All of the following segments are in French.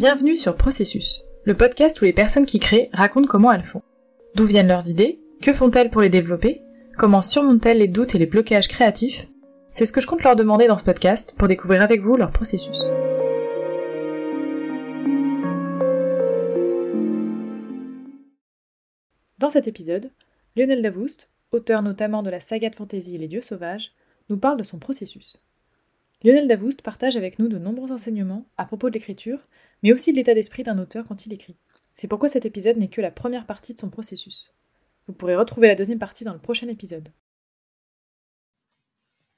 Bienvenue sur Processus, le podcast où les personnes qui créent racontent comment elles font. D'où viennent leurs idées Que font-elles pour les développer Comment surmontent-elles les doutes et les blocages créatifs? C'est ce que je compte leur demander dans ce podcast pour découvrir avec vous leur processus. Dans cet épisode, Lionel Davoust, auteur notamment de la saga de fantasy Les Dieux Sauvages, nous parle de son processus. Lionel Davoust partage avec nous de nombreux enseignements à propos de l'écriture, mais aussi de l'état d'esprit d'un auteur quand il écrit. C'est pourquoi cet épisode n'est que la première partie de son processus. Vous pourrez retrouver la deuxième partie dans le prochain épisode.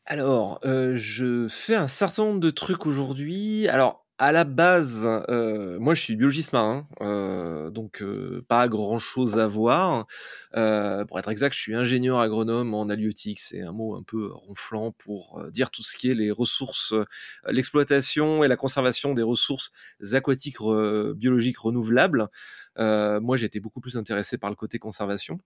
Alors, euh, je fais un certain nombre de trucs aujourd'hui. Alors, à la base, euh, moi je suis biologiste marin, euh, donc euh, pas grand chose à voir. pour être exact, je suis ingénieur agronome en halieutique, c'est un mot un peu ronflant pour dire tout ce qui est les ressources, l'exploitation et la conservation des ressources aquatiques biologiques renouvelables. moi été beaucoup plus intéressé par le côté conservation.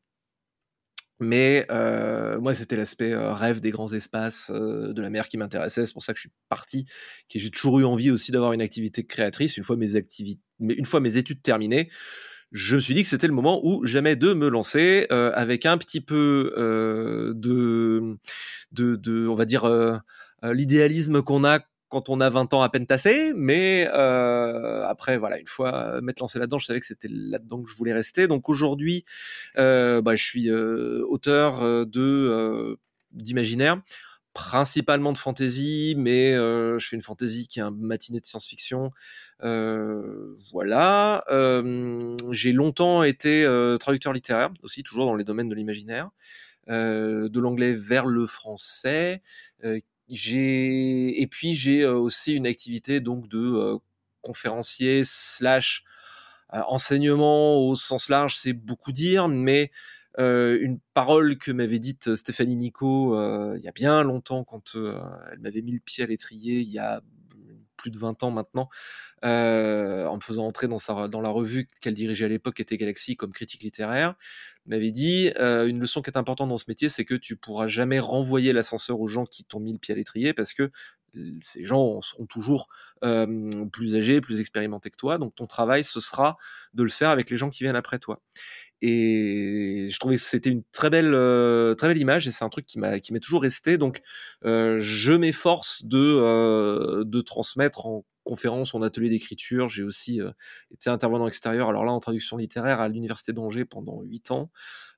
Mais euh, moi, c'était l'aspect rêve des grands espaces euh, de la mer qui m'intéressait. C'est pour ça que je suis parti, que j'ai toujours eu envie aussi d'avoir une activité créatrice. Une fois mes une fois mes études terminées, je me suis dit que c'était le moment où jamais de me lancer avec un petit peu de, de, de, on va dire, l'idéalisme qu'on a quand on a 20 ans à peine tassé, mais euh, après voilà, une fois euh, m'être lancé là-dedans, je savais que c'était là-dedans que je voulais rester. Donc aujourd'hui, euh, bah, je suis auteur de d'imaginaire, principalement de fantasy, mais je fais une fantasy qui est un matinée de science-fiction. voilà. J'ai longtemps été traducteur littéraire aussi, toujours dans les domaines de l'imaginaire. de l'anglais vers le français, j'ai et puis j'ai aussi une activité donc de conférencier slash enseignement au sens large, c'est beaucoup dire, mais une parole que m'avait dite Stéphanie Nico il y a bien longtemps quand elle m'avait mis le pied à l'étrier il y a plus de 20 ans maintenant, euh, en me faisant entrer dans, la revue qu'elle dirigeait à l'époque, qui était Galaxy, comme critique littéraire, m'avait dit euh, une leçon qui est importante dans ce métier, c'est que tu pourras jamais renvoyer l'ascenseur aux gens qui t'ont mis le pied à l'étrier, parce que ces gens seront toujours euh, plus âgés, plus expérimentés que toi. Donc ton travail, ce sera de le faire avec les gens qui viennent après toi. Et je trouvais que c'était une très belle, très belle image et c'est un truc qui m'a qui m'est toujours resté. Donc je m'efforce de de transmettre en conférence, en atelier d'écriture. J'ai aussi été intervenant extérieur. Alors là, en traduction littéraire à l'université d'Angers pendant huit ans.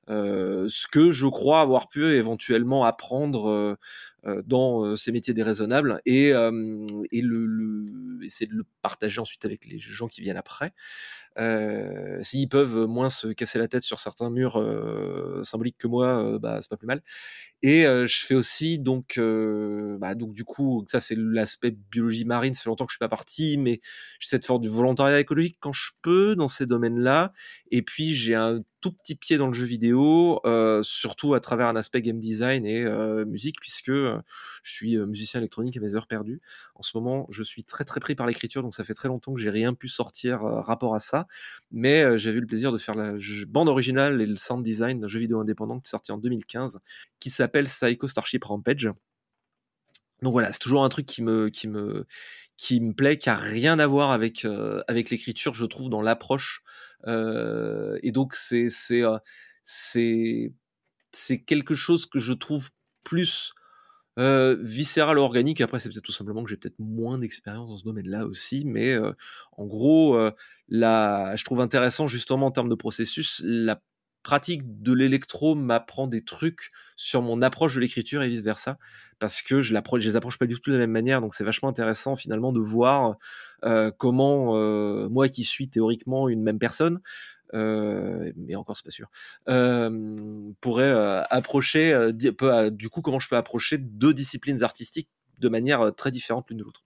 ce que je crois avoir pu éventuellement apprendre dans ces métiers déraisonnables et, et le, le, essayer de le partager ensuite avec les gens qui viennent après. Euh, s'ils peuvent moins se casser la tête sur certains murs euh, symboliques que moi, euh, bah c'est pas plus mal. Et je fais aussi donc, bah, donc du coup, ça c'est l'aspect biologie marine. Ça fait longtemps que je suis pas parti, mais j'essaie de faire du volontariat écologique quand je peux dans ces domaines-là. Et puis j'ai un tout petit pied dans le jeu vidéo, surtout à travers un aspect game design et musique, puisque je suis musicien électronique à mes heures perdues. En ce moment, je suis très très pris par l'écriture, donc ça fait très longtemps que j'ai rien pu sortir rapport à ça. Mais j'ai eu le plaisir de faire la bande originale et le sound design d'un jeu vidéo indépendant qui est sorti en 2015, qui s'appelle Psycho Starship Rampage. Donc voilà, c'est toujours un truc qui me, qui me, qui me plaît, qui a rien à voir avec avec l'écriture, je trouve, dans l'approche. et donc c'est c'est c'est c'est quelque chose que je trouve plus euh, viscéral organique. Après, c'est peut-être tout simplement que j'ai peut-être moins d'expérience dans ce domaine-là aussi, mais en gros, la, je trouve intéressant justement en termes de processus la pratique de l'électro m'apprend des trucs sur mon approche de l'écriture et vice versa parce que je, je les approche pas du tout de la même manière donc c'est vachement intéressant finalement de voir euh, comment euh, moi qui suis théoriquement une même personne euh, mais encore c'est pas sûr euh, pourrait euh, approcher euh, du coup comment je peux approcher deux disciplines artistiques de manière très différente l'une de l'autre?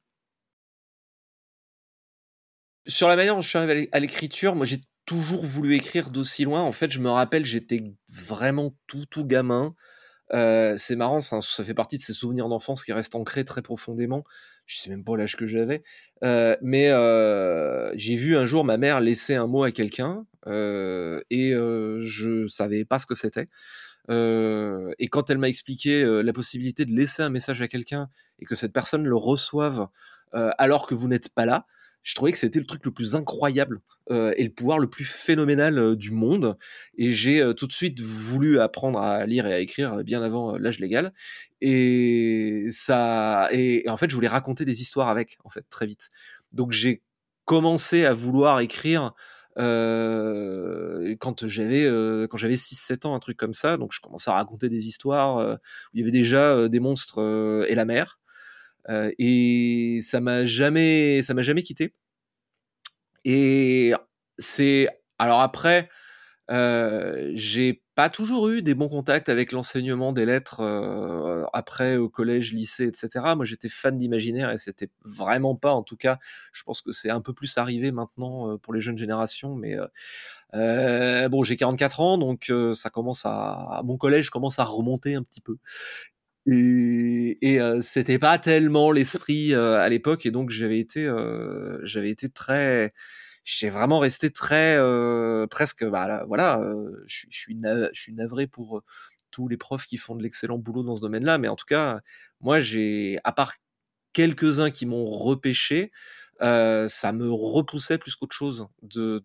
Sur la manière dont je suis arrivé à l'écriture, moi j'ai toujours voulu écrire d'aussi loin. En fait, je me rappelle, j'étais vraiment tout, tout gamin. Euh, c'est marrant, ça, fait partie de ces souvenirs d'enfance qui restent ancrés très profondément. Je sais même pas l'âge que j'avais, euh, mais euh, j'ai vu un jour ma mère laisser un mot à quelqu'un euh, et euh, je savais pas ce que c'était. Euh, et quand elle m'a expliqué la possibilité de laisser un message à quelqu'un et que cette personne le reçoive alors que vous n'êtes pas là je trouvais que c'était le truc le plus incroyable euh, et le pouvoir le plus phénoménal euh, du monde. Et j'ai euh, tout de suite voulu apprendre à lire et à écrire bien avant l'âge légal. Et ça, et, en fait, je voulais raconter des histoires avec, en fait, très vite. Donc j'ai commencé à vouloir écrire quand j'avais quand j'avais 6 7 ans un truc comme ça donc je commençais à raconter des histoires où il y avait déjà des monstres et la mer et ça m'a jamais, ça m'a jamais quitté. Et c'est alors après, j'ai pas toujours eu des bons contacts avec l'enseignement des lettres euh, après au collège, lycée, etc. Moi, j'étais fan d'imaginaire et c'était vraiment pas, en tout cas, je pense que c'est un peu plus arrivé maintenant euh, pour les jeunes générations, mais euh, bon, j'ai 44 ans, donc ça commence à, mon collège commence à remonter un petit peu. Et, et c'était pas tellement l'esprit à l'époque, et donc j'avais été, j'avais été très, j'ai vraiment resté très, presque, bah, voilà, suis je suis navré pour tous les profs qui font de l'excellent boulot dans ce domaine-là, mais en tout cas, moi j'ai, à part quelques-uns qui m'ont repêché, euh, ça me repoussait plus qu'autre chose de,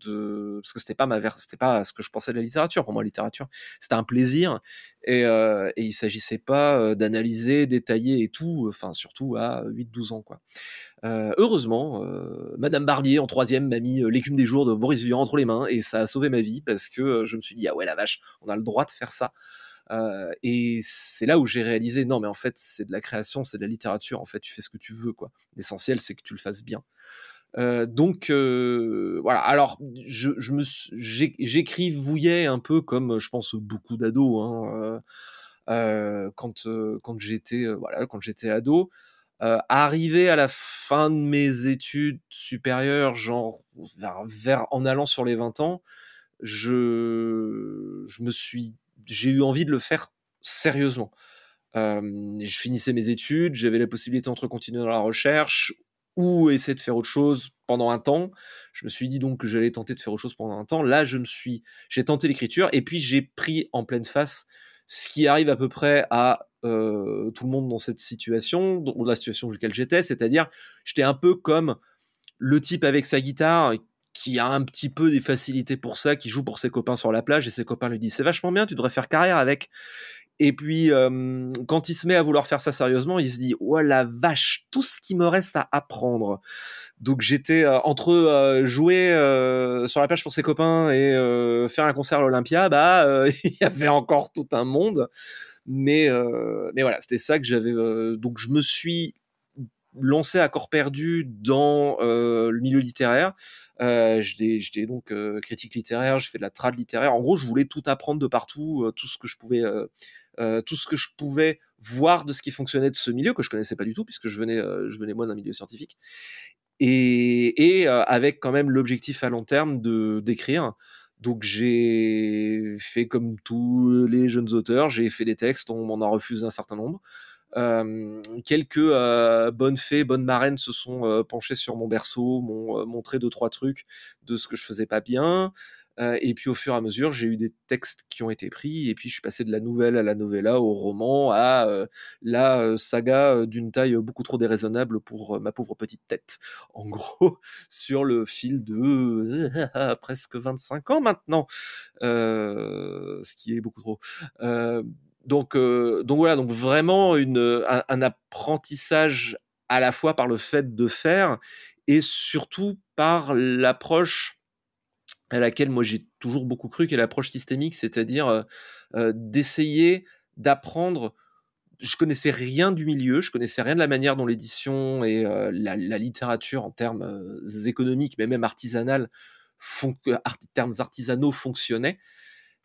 parce que c'était pas ma c'était pas ce que je pensais de la littérature. Pour moi la littérature c'était un plaisir et, euh, et il s'agissait pas euh, d'analyser détailler et tout enfin surtout à 8-12 ans quoi. Euh, heureusement Madame Barbier en troisième m'a mis l'écume des jours de Boris Vian entre les mains et ça a sauvé ma vie parce que je me suis dit ah ouais la vache on a le droit de faire ça euh, et c'est là où j'ai réalisé non mais en fait c'est de la création, c'est de la littérature. En fait tu fais ce que tu veux quoi. L'essentiel c'est que tu le fasses bien. Euh, donc euh, voilà. Alors je, je me j'écrivouillais un peu comme je pense beaucoup d'ados hein, quand quand j'étais voilà quand j'étais ado. arrivé à la fin de mes études supérieures, genre vers en allant sur les 20 ans, je je me suis j'ai eu envie de le faire sérieusement. Euh, je finissais mes études, j'avais la possibilité entre continuer dans la recherche ou essayer de faire autre chose pendant un temps. Je me suis dit donc que j'allais tenter de faire autre chose pendant un temps. Là, je me suis, j'ai tenté l'écriture et puis j'ai pris en pleine face ce qui arrive à peu près à euh, tout le monde dans cette situation, dans la situation dans laquelle j'étais, c'est-à-dire j'étais un peu comme le type avec sa guitare qui a un petit peu des facilités pour ça, qui joue pour ses copains sur la plage et ses copains lui disent c'est vachement bien, tu devrais faire carrière avec. Et puis euh, quand il se met à vouloir faire ça sérieusement, il se dit oh la vache, tout ce qui me reste à apprendre. Donc j'étais euh, entre euh, jouer sur la plage pour ses copains et faire un concert à l'Olympia, bah il y avait encore tout un monde. Mais mais voilà, c'était ça que j'avais. donc je me suis lancé à corps perdu dans le milieu littéraire euh, j'étais donc euh, critique littéraire, je fais de la trad littéraire. En gros, je voulais tout apprendre de partout, euh, tout ce que je pouvais, tout ce que je pouvais voir de ce qui fonctionnait de ce milieu que je connaissais pas du tout puisque je venais, je venais moi d'un milieu scientifique. Et, et avec quand même l'objectif à long terme de d'écrire. Donc j'ai fait comme tous les jeunes auteurs, j'ai fait des textes, on m'en a refusé un certain nombre. Euh, quelques euh, bonnes fées, bonnes marraines se sont euh, penchées sur mon berceau, m'ont montré deux trois trucs de ce que je faisais pas bien. et puis au fur et à mesure, j'ai eu des textes qui ont été pris, et puis je suis passé de la nouvelle à la novella, au roman, à la saga d'une taille beaucoup trop déraisonnable pour ma pauvre petite tête. En gros, sur le fil de presque 25 ans maintenant, ce qui est beaucoup trop donc, euh, donc voilà, donc vraiment une, un, apprentissage à la fois par le fait de faire et surtout par l'approche à laquelle moi j'ai toujours beaucoup cru, qui est l'approche systémique, c'est-à-dire euh, euh, d'essayer d'apprendre. Je connaissais rien du milieu, je connaissais rien de la manière dont l'édition et la, littérature en termes économiques, mais même artisanaux fonctionnaient.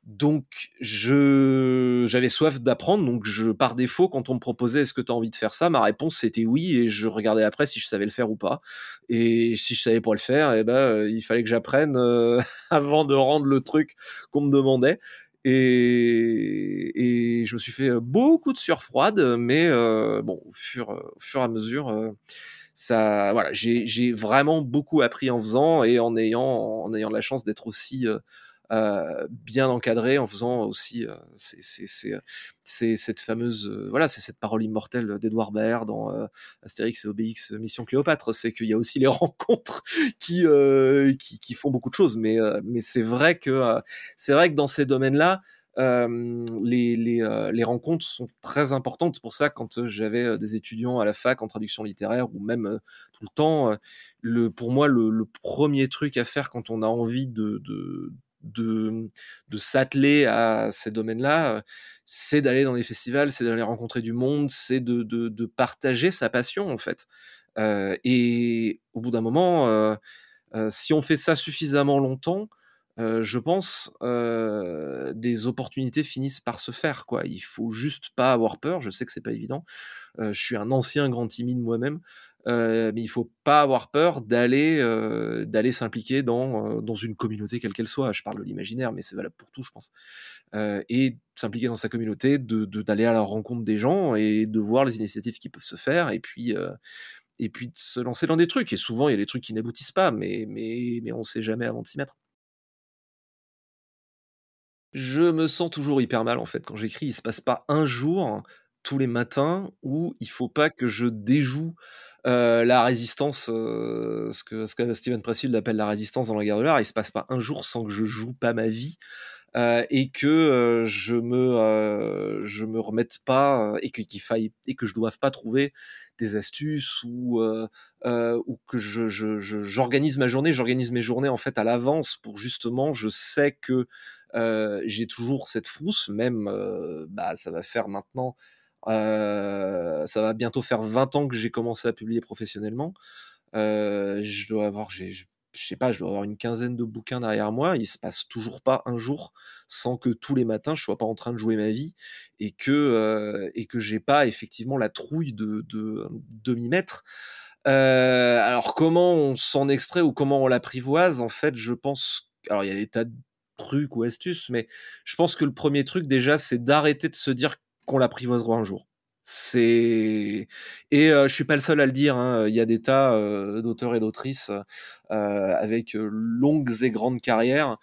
Donc, je, j'avais soif d'apprendre. Donc, je, par défaut, quand on me proposait est-ce que tu as envie de faire ça, ma réponse c'était oui. Et je regardais après si je savais le faire ou pas. Et si je savais pas le faire, eh ben, euh, il fallait que j'apprenne euh, avant de rendre le truc qu'on me demandait. Et, et je me suis fait beaucoup de sueur froide, mais euh, bon, au fur, au fur et à mesure, ça, voilà, j'ai, j'ai vraiment beaucoup appris en faisant et en ayant, en ayant la chance d'être aussi euh, bien encadré en faisant aussi euh, c'est cette fameuse euh, voilà c'est cette parole immortelle d'Edouard Baird dans Astérix et Obélix Mission Cléopâtre c'est qu'il y a aussi les rencontres qui, qui, qui font beaucoup de choses mais mais c'est vrai que c'est vrai que dans ces domaines là les, les, les, rencontres sont très importantes. C'est pour ça, quand j'avais des étudiants à la fac en traduction littéraire ou même tout le temps, le, pour moi, le, le, premier truc à faire quand on a envie de, de, de, s'atteler à ces domaines-là, c'est d'aller dans des festivals, c'est d'aller rencontrer du monde, c'est de, partager sa passion en fait. Euh, et au bout d'un moment, euh, euh, si on fait ça suffisamment longtemps, je pense des opportunités finissent par se faire. Quoi. Il faut juste pas avoir peur. Je sais que c'est pas évident. je suis un ancien grand timide moi-même. Euh, mais il faut pas avoir peur d'aller euh, d'aller s'impliquer dans, euh, dans une communauté quelle qu'elle soit. Je parle de l'imaginaire, mais c'est valable pour tout, je pense. et s'impliquer dans sa communauté, de d'aller à la rencontre des gens et de voir les initiatives qui peuvent se faire, et puis et puis de se lancer dans des trucs. Et souvent, il y a des trucs qui n'aboutissent pas, mais mais mais on sait jamais avant de s'y mettre. Je me sens toujours hyper mal en fait quand j'écris. Il se passe pas un jour tous les matins où il faut pas que je déjoue euh, la résistance, euh, ce, que, ce que Steven Pressfield appelle la résistance dans la guerre de l'art, il se passe pas un jour sans que je joue pas ma vie. Euh, et que je me je me remette pas et qu'il faille et que je doive pas trouver des astuces ou ou que je j'organise ma journée j'organise mes journées en fait à l'avance pour justement je sais que j'ai toujours cette frousse même bah ça va faire maintenant euh, ça va bientôt faire 20 ans que j'ai commencé à publier professionnellement. Euh, je dois avoir, je sais pas, je dois avoir une quinzaine de bouquins derrière moi. Il se passe toujours pas un jour sans que tous les matins je sois pas en train de jouer ma vie et que euh, et que j'ai pas effectivement la trouille de de, de mettre. Euh, alors comment on s'en extrait ou comment on l'apprivoise En fait, je pense. Alors il y a des tas de trucs ou astuces, mais je pense que le premier truc déjà, c'est d'arrêter de se dire qu'on l'apprivoisera un jour. C'est et euh, je suis pas le seul à le dire. Hein. Il y a des tas euh, d'auteurs et d'autrices euh, avec longues et grandes carrières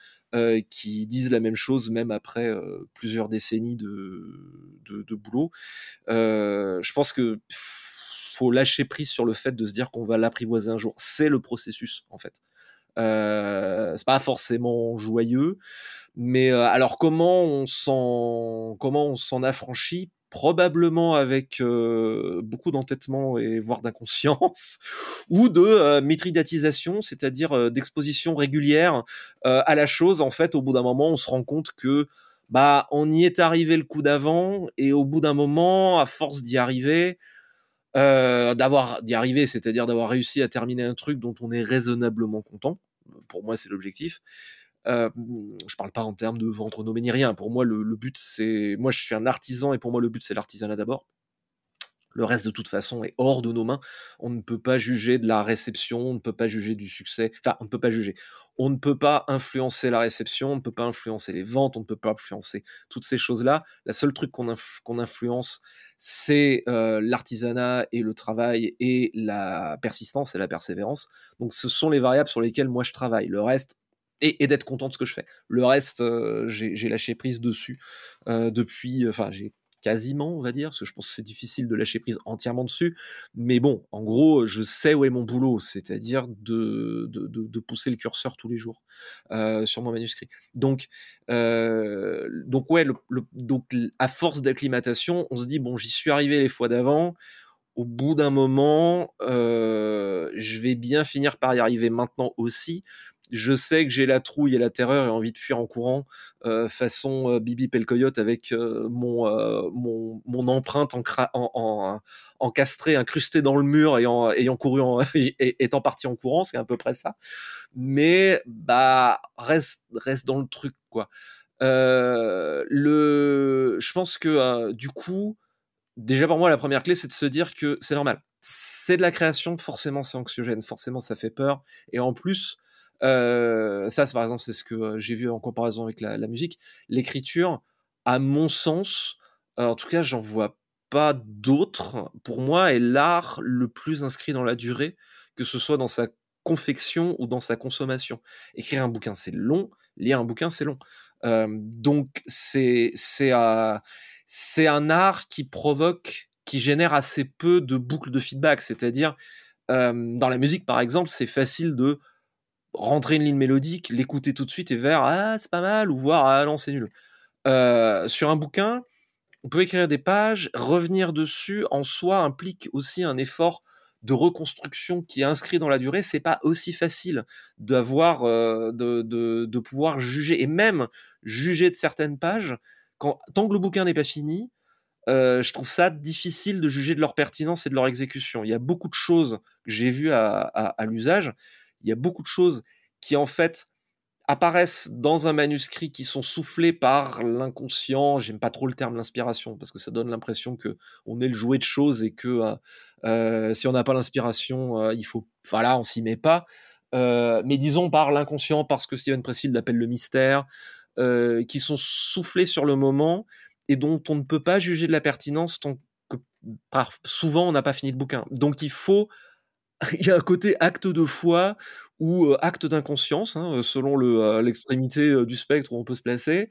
qui disent la même chose même après plusieurs décennies de, de, de boulot. je pense que faut lâcher prise sur le fait de se dire qu'on va l'apprivoiser un jour. C'est le processus en fait. c'est pas forcément joyeux. Mais euh, alors comment on s'en comment on s'en affranchit? Probablement avec euh, beaucoup d'entêtement et voire d'inconscience, ou de euh, c'est-à-dire d'exposition régulière à la chose. En fait, au bout d'un moment, on se rend compte que bah on y est arrivé le coup d'avant, et au bout d'un moment, à force d'y arriver, d'avoir d'y arriver, c'est-à-dire d'avoir réussi à terminer un truc dont on est raisonnablement content. Pour moi, c'est l'objectif. Je parle pas en termes de vente renommée ni rien. Pour moi, le, but, c'est. Moi, je suis un artisan et pour moi, le but, c'est l'artisanat d'abord. Le reste, de toute façon, est hors de nos mains. On ne peut pas juger de la réception, on ne peut pas juger du succès. Enfin, on ne peut pas juger. On ne peut pas influencer la réception, on ne peut pas influencer les ventes, on ne peut pas influencer toutes ces choses-là. La seule truc qu'on influence, c'est euh, l'artisanat et le travail et la persistance et la persévérance. Donc, ce sont les variables sur lesquelles moi je travaille. Le reste, et, d'être content de ce que je fais. Le reste, euh, j'ai lâché prise dessus euh, depuis, enfin j'ai quasiment, on va dire, parce que je pense que c'est difficile de lâcher prise entièrement dessus. Mais bon, en gros, je sais où est mon boulot, c'est-à-dire de, de, pousser le curseur tous les jours euh, sur mon manuscrit. Donc, euh, donc ouais, donc à force d'acclimatation, on se dit bon, j'y suis arrivé les fois d'avant. Au bout d'un moment, euh, je vais bien finir par y arriver maintenant aussi je sais que j'ai la trouille et la terreur et envie de fuir en courant, euh, façon euh, Bibi Pelcoyote avec euh, mon, mon, mon, empreinte en, en, encastrée, incrustée dans le mur et en, ayant couru, en, étant parti en courant, c'est à peu près ça. Mais bah reste reste dans le truc quoi. le, je pense que du coup, déjà pour moi la première clé c'est de se dire que c'est normal. C'est de la création, forcément c'est anxiogène, forcément ça fait peur, et en plus euh, ça, par exemple, c'est ce que euh, j'ai vu en comparaison avec la, musique. L'écriture, à mon sens, euh, en tout cas, j'en vois pas d'autres. Pour moi, est l'art le plus inscrit dans la durée, que ce soit dans sa confection ou dans sa consommation. Écrire un bouquin, c'est long, Lire un bouquin, c'est long. donc c'est un art qui provoque, qui génère assez peu de boucles de feedback. C'est-à-dire dans la musique, par exemple, c'est facile de rentrer une ligne mélodique, l'écouter tout de suite et vers ah c'est pas mal ou voir ah non c'est nul. sur un bouquin, on peut écrire des pages, revenir dessus en soi implique aussi un effort de reconstruction qui est inscrit dans la durée. C'est pas aussi facile d'avoir, de, de, pouvoir juger et même juger de certaines pages quand tant que le bouquin n'est pas fini. je trouve ça difficile de juger de leur pertinence et de leur exécution. Il y a beaucoup de choses que j'ai vues à l'usage il y a beaucoup de choses qui en fait apparaissent dans un manuscrit qui sont soufflés par l'inconscient. J'aime pas trop le terme l'inspiration parce que ça donne l'impression que on est le jouet de choses et que euh, euh, si on n'a pas l'inspiration, euh, il faut, voilà, on s'y met pas. mais disons par l'inconscient, parce que Steven Pressfield l'appelle le mystère, qui sont soufflés sur le moment et dont on ne peut pas juger de la pertinence tant que souvent on n'a pas fini le bouquin. Donc il faut il y a un côté acte de foi ou acte d'inconscience, hein, selon l'extrémité du spectre où on peut se placer,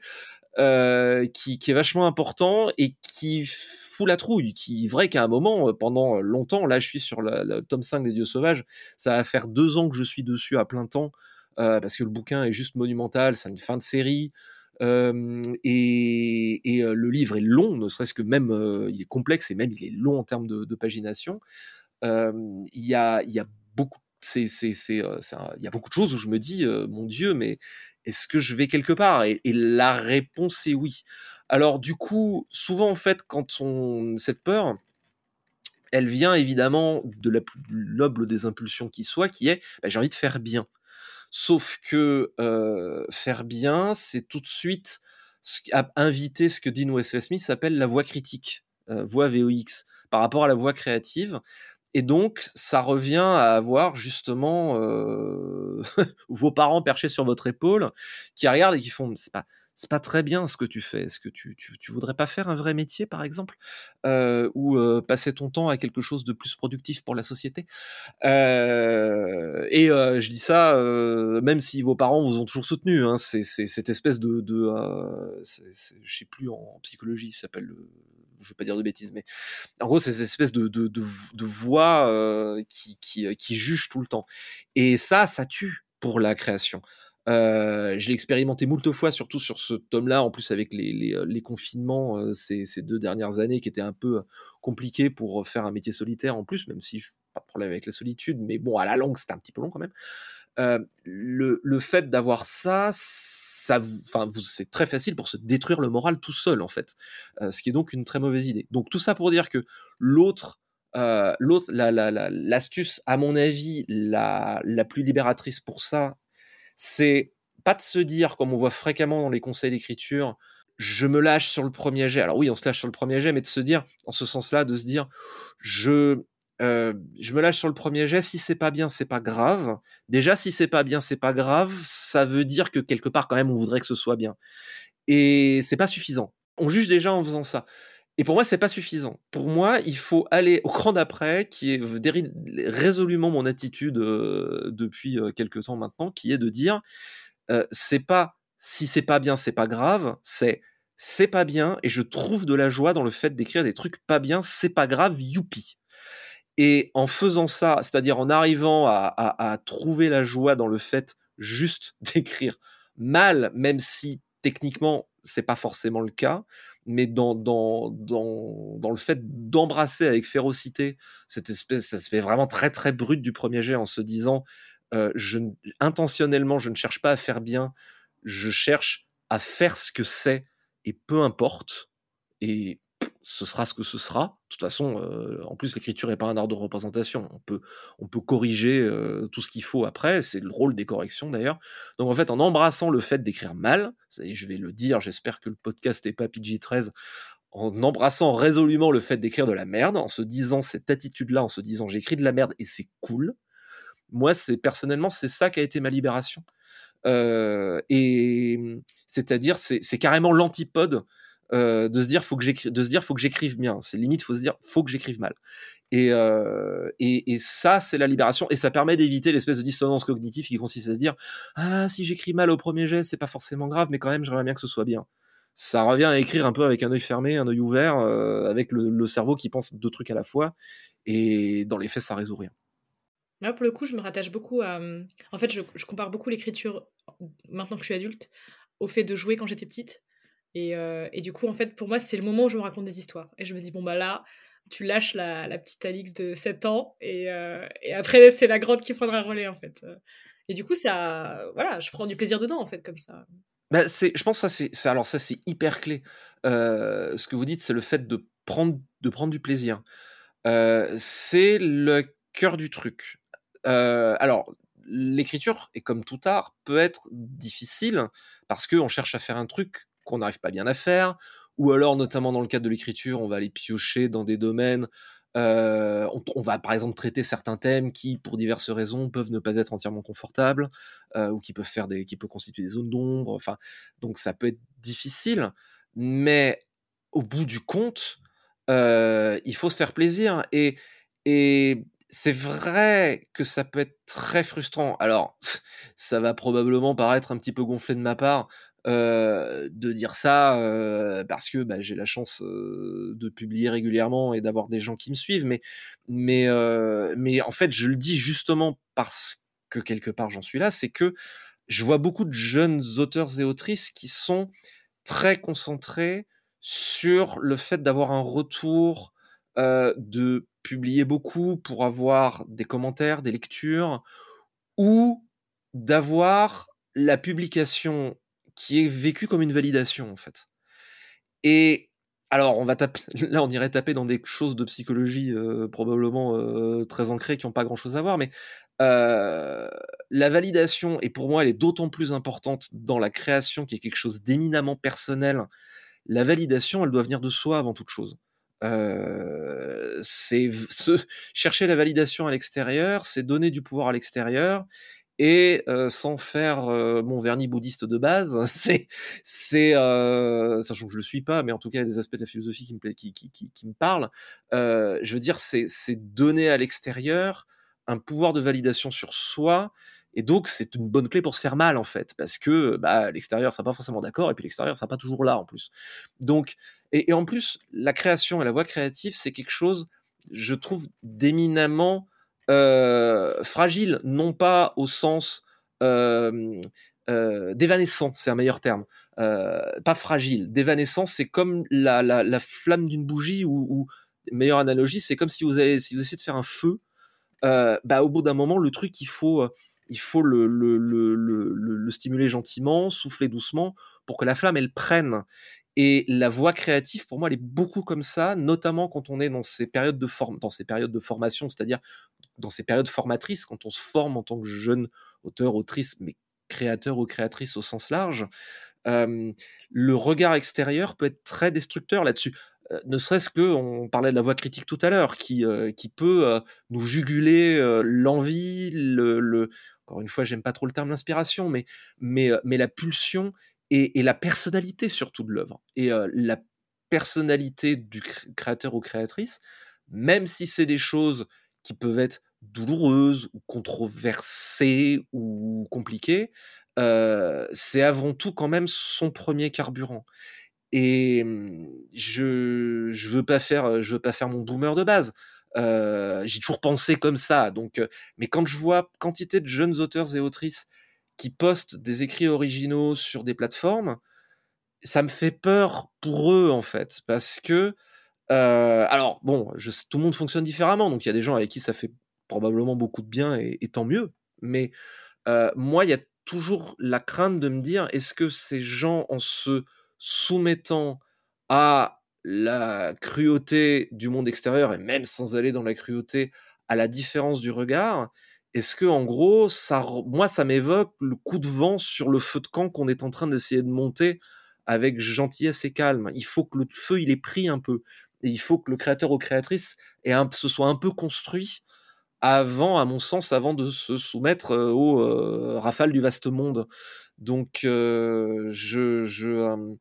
qui, est vachement important et qui fout la trouille, qui vrai qu'à un moment, pendant longtemps, là je suis sur le tome 5 des Dieux Sauvages, ça va faire deux ans que je suis dessus à plein temps, parce que le bouquin est juste monumental, c'est une fin de série, et, le livre est long, ne serait-ce que même, il est complexe et même il est long en termes de pagination il y a, beaucoup de choses où je me dis, mon Dieu, mais est-ce que je vais quelque part? Et, la réponse est oui. Alors du coup, souvent en fait, quand on cette peur, elle vient évidemment de la plus noble des impulsions qui soit, qui est bah, j'ai envie de faire bien. Sauf que faire bien, c'est tout de suite inviter ce que Dean Wesley Smith s'appelle la voix critique, voix VOX, par rapport à la voix créative. Et donc, ça revient à avoir justement euh, vos parents perchés sur votre épaule, qui regardent et qui font, c'est pas, c'est pas très bien ce que tu fais. Est-ce que tu, tu, voudrais pas faire un vrai métier, par exemple, euh, ou euh, passer ton temps à quelque chose de plus productif pour la société? Et je dis ça, même si vos parents vous ont toujours soutenu. Hein, c'est, cette espèce de, de je sais plus en psychologie, ça s'appelle je vais pas dire de bêtises, mais en gros, c'est cette espèce de, voix euh, qui, qui, euh, qui, juge tout le temps. Et ça, ça tue pour la création. Euh, je l'ai expérimenté moult fois, surtout sur ce tome-là, en plus avec les, les confinements ces, deux dernières années qui étaient un peu compliquées pour faire un métier solitaire en plus, même si je pas de problème avec la solitude, mais bon, à la longue, c'était un petit peu long quand même. Le, le, fait d'avoir ça, enfin, c'est très facile pour se détruire le moral tout seul en fait, euh, ce qui est donc une très mauvaise idée. Donc tout ça pour dire que l'autre, euh, l'autre, l'astuce, à mon avis, la, la plus libératrice pour ça, c'est pas de se dire, comme on voit fréquemment dans les conseils d'écriture, je me lâche sur le premier jet. Alors oui, on se lâche sur le premier jet, mais de se dire, en ce sens-là, de se dire, je, euh, je me lâche sur le premier jet. Si c'est pas bien, c'est pas grave. Déjà, si c'est pas bien, c'est pas grave. Ça veut dire que quelque part, quand même, on voudrait que ce soit bien. Et c'est pas suffisant. On juge déjà en faisant ça. Et pour moi, c'est pas suffisant. Pour moi, il faut aller au cran d'après, qui est résolument mon attitude euh, depuis euh, quelques temps maintenant, qui est de dire, c'est pas si c'est pas bien, c'est pas grave. C'est c'est pas bien et je trouve de la joie dans le fait d'écrire des trucs pas bien, c'est pas grave, youpi. Et en faisant ça, c'est-à-dire en arrivant à, trouver la joie dans le fait juste d'écrire mal, même si techniquement c'est pas forcément le cas, mais dans, dans, dans, le fait d'embrasser avec férocité cette espèce, se fait vraiment très très brut du premier jet en se disant euh, je, intentionnellement je ne cherche pas à faire bien, je cherche à faire ce que c'est et peu importe. Et ce sera ce que ce sera. De toute façon, euh, en plus, l'écriture n'est pas un art de représentation. On peut, on peut corriger euh, tout ce qu'il faut après. C'est le rôle des corrections d'ailleurs. Donc en fait, en embrassant le fait d'écrire mal, je vais le dire, j'espère que le podcast n'est pas PG-13, en embrassant résolument le fait d'écrire de la merde, en se disant cette attitude-là, en se disant j'écris de la merde et c'est cool. Moi, c'est personnellement, c'est ça qui a été ma libération. Euh, et c'est-à-dire, c'est carrément l'antipode euh, de se dire faut que j'écrive, de se dire faut que j'écrive bien. C'est limite faut se dire faut que j'écrive mal. Et, euh, et, et, ça, c'est la libération, et ça permet d'éviter l'espèce de dissonance cognitive qui consiste à se dire ah si j'écris mal au premier geste, c'est pas forcément grave, mais quand même j'aimerais bien que ce soit bien. Ça revient à écrire un peu avec un œil fermé, un œil ouvert, euh, avec le, cerveau qui pense deux trucs à la fois, et dans les faits, ça résout rien. Là, pour le coup, je me rattache beaucoup à. En fait, je compare beaucoup l'écriture maintenant que je suis adulte au fait de jouer quand j'étais petite. Et, euh, et, du coup, en fait, pour moi, c'est le moment où je me raconte des histoires. Et je me dis, bon, bah là, tu lâches la, la petite Alix de 7 ans, et, euh, et après, c'est la grande qui prendra le relais, en fait. Et du coup, ça, voilà, je prends du plaisir dedans, en fait, comme ça. Bah, c'est, je pense que ça, c'est, alors ça, c'est hyper clé. Euh, ce que vous dites, c'est le fait de prendre, de prendre du plaisir. C'est le cœur du truc. Alors, l'écriture, et comme tout art, peut être difficile parce qu'on cherche à faire un truc qu'on n'arrive pas bien à faire, ou alors, notamment dans le cadre de l'écriture, on va aller piocher dans des domaines. Euh, on, va par exemple traiter certains thèmes qui, pour diverses raisons, peuvent ne pas être entièrement confortables, euh, ou qui peuvent faire des, qui peuvent constituer des zones d'ombre. Enfin, donc ça peut être difficile, mais au bout du compte, euh, il faut se faire plaisir. Et, et c'est vrai que ça peut être très frustrant. Alors, ça va probablement paraître un petit peu gonflé de ma part euh, de dire ça euh, parce que bah, j'ai la chance euh, de publier régulièrement et d'avoir des gens qui me suivent, mais, mais, mais en fait, je le dis justement parce que quelque part j'en suis là, c'est que je vois beaucoup de jeunes auteurs et autrices qui sont très concentrés sur le fait d'avoir un retour, de publier beaucoup pour avoir des commentaires, des lectures, ou d'avoir la publication qui est vécue comme une validation en fait. Et alors, on va taper, là, on irait taper dans des choses de psychologie euh, probablement euh, très ancrées qui n'ont pas grand-chose à voir, mais euh, la validation, et pour moi, elle est d'autant plus importante dans la création, qui est quelque chose d'éminemment personnel. La validation, elle doit venir de soi avant toute chose. C'est chercher la validation à l'extérieur, c'est donner du pouvoir à l'extérieur, et euh, sans faire euh, mon vernis bouddhiste de base, c'est, euh, sachant que je le suis pas, mais en tout cas il y a des aspects de la philosophie qui me, qui, qui, qui, qui me parlent. Euh, je veux dire, c'est, donner à l'extérieur un pouvoir de validation sur soi, et donc c'est une bonne clé pour se faire mal en fait, parce que bah, l'extérieur sera pas forcément d'accord, et puis l'extérieur sera pas toujours là en plus. Donc, et, et en plus, la création et la voie créative, c'est quelque chose, je trouve, d'éminemment euh, fragile, non pas au sens euh, euh, d'évanescent, c'est un meilleur terme, euh, pas fragile. D'évanescent, c'est comme la, la, la flamme d'une bougie ou, meilleure analogie, c'est comme si vous avez, essayez de faire un feu, bah au bout d'un moment, le truc, il faut, il faut le, le stimuler gentiment, souffler doucement pour que la flamme elle prenne. Et la voie créative, pour moi, elle est beaucoup comme ça, notamment quand on est dans ces périodes de forme, dans ces périodes de formation, c'est-à-dire dans ces périodes formatrices, quand on se forme en tant que jeune auteur, autrice, mais créateur ou créatrice au sens large, le regard extérieur peut être très destructeur là-dessus. Ne serait-ce que, on parlait de la voix critique tout à l'heure, qui, qui peut nous juguler l'envie, le, encore une fois, j'aime pas trop le terme l'inspiration, mais, mais, mais la pulsion et, la personnalité surtout de l'œuvre. Et la personnalité du créateur ou créatrice, même si c'est des choses qui peuvent être douloureuses ou controversées ou compliquées, euh, c'est avant tout quand même son premier carburant. Et je je veux pas faire je veux pas faire mon boomer de base. J'ai toujours pensé comme ça. Donc, mais quand je vois quantité de jeunes auteurs et autrices qui postent des écrits originaux sur des plateformes, ça me fait peur pour eux en fait, parce que alors, bon, tout le monde fonctionne différemment, donc il y a des gens avec qui ça fait probablement beaucoup de bien et, tant mieux. Mais euh, moi, il y a toujours la crainte de me dire est-ce que ces gens, en se soumettant à la cruauté du monde extérieur, et même sans aller dans la cruauté, à la différence du regard, est-ce que en gros, ça, moi, ça m'évoque le coup de vent sur le feu de camp qu'on est en train d'essayer de monter avec gentillesse et calme? Il faut que le feu, il est pris un peu. Et il faut que le créateur ou créatrice se soit un peu construit avant, à mon sens, avant de se soumettre euh, aux euh, rafales du vaste monde. Donc, euh, je, je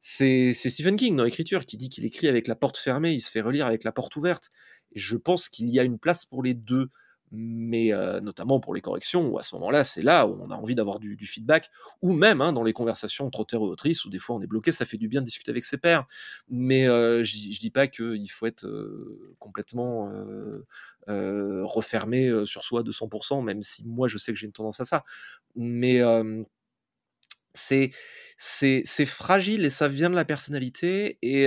c'est Stephen King dans l'écriture qui dit qu'il écrit avec la porte fermée, il se fait relire avec la porte ouverte. Et je pense qu'il y a une place pour les deux mais euh, notamment pour les corrections, où à ce moment-là, c'est là où on a envie d'avoir du, feedback, ou même hein, dans les conversations entre auteurs et autrices, où des fois on est bloqué, ça fait du bien de discuter avec ses pairs. Mais euh, je, ne dis pas qu'il faut être euh, complètement refermé sur soi de 100%, même si moi je sais que j'ai une tendance à ça. Mais c'est c'est fragile et ça vient de la personnalité et,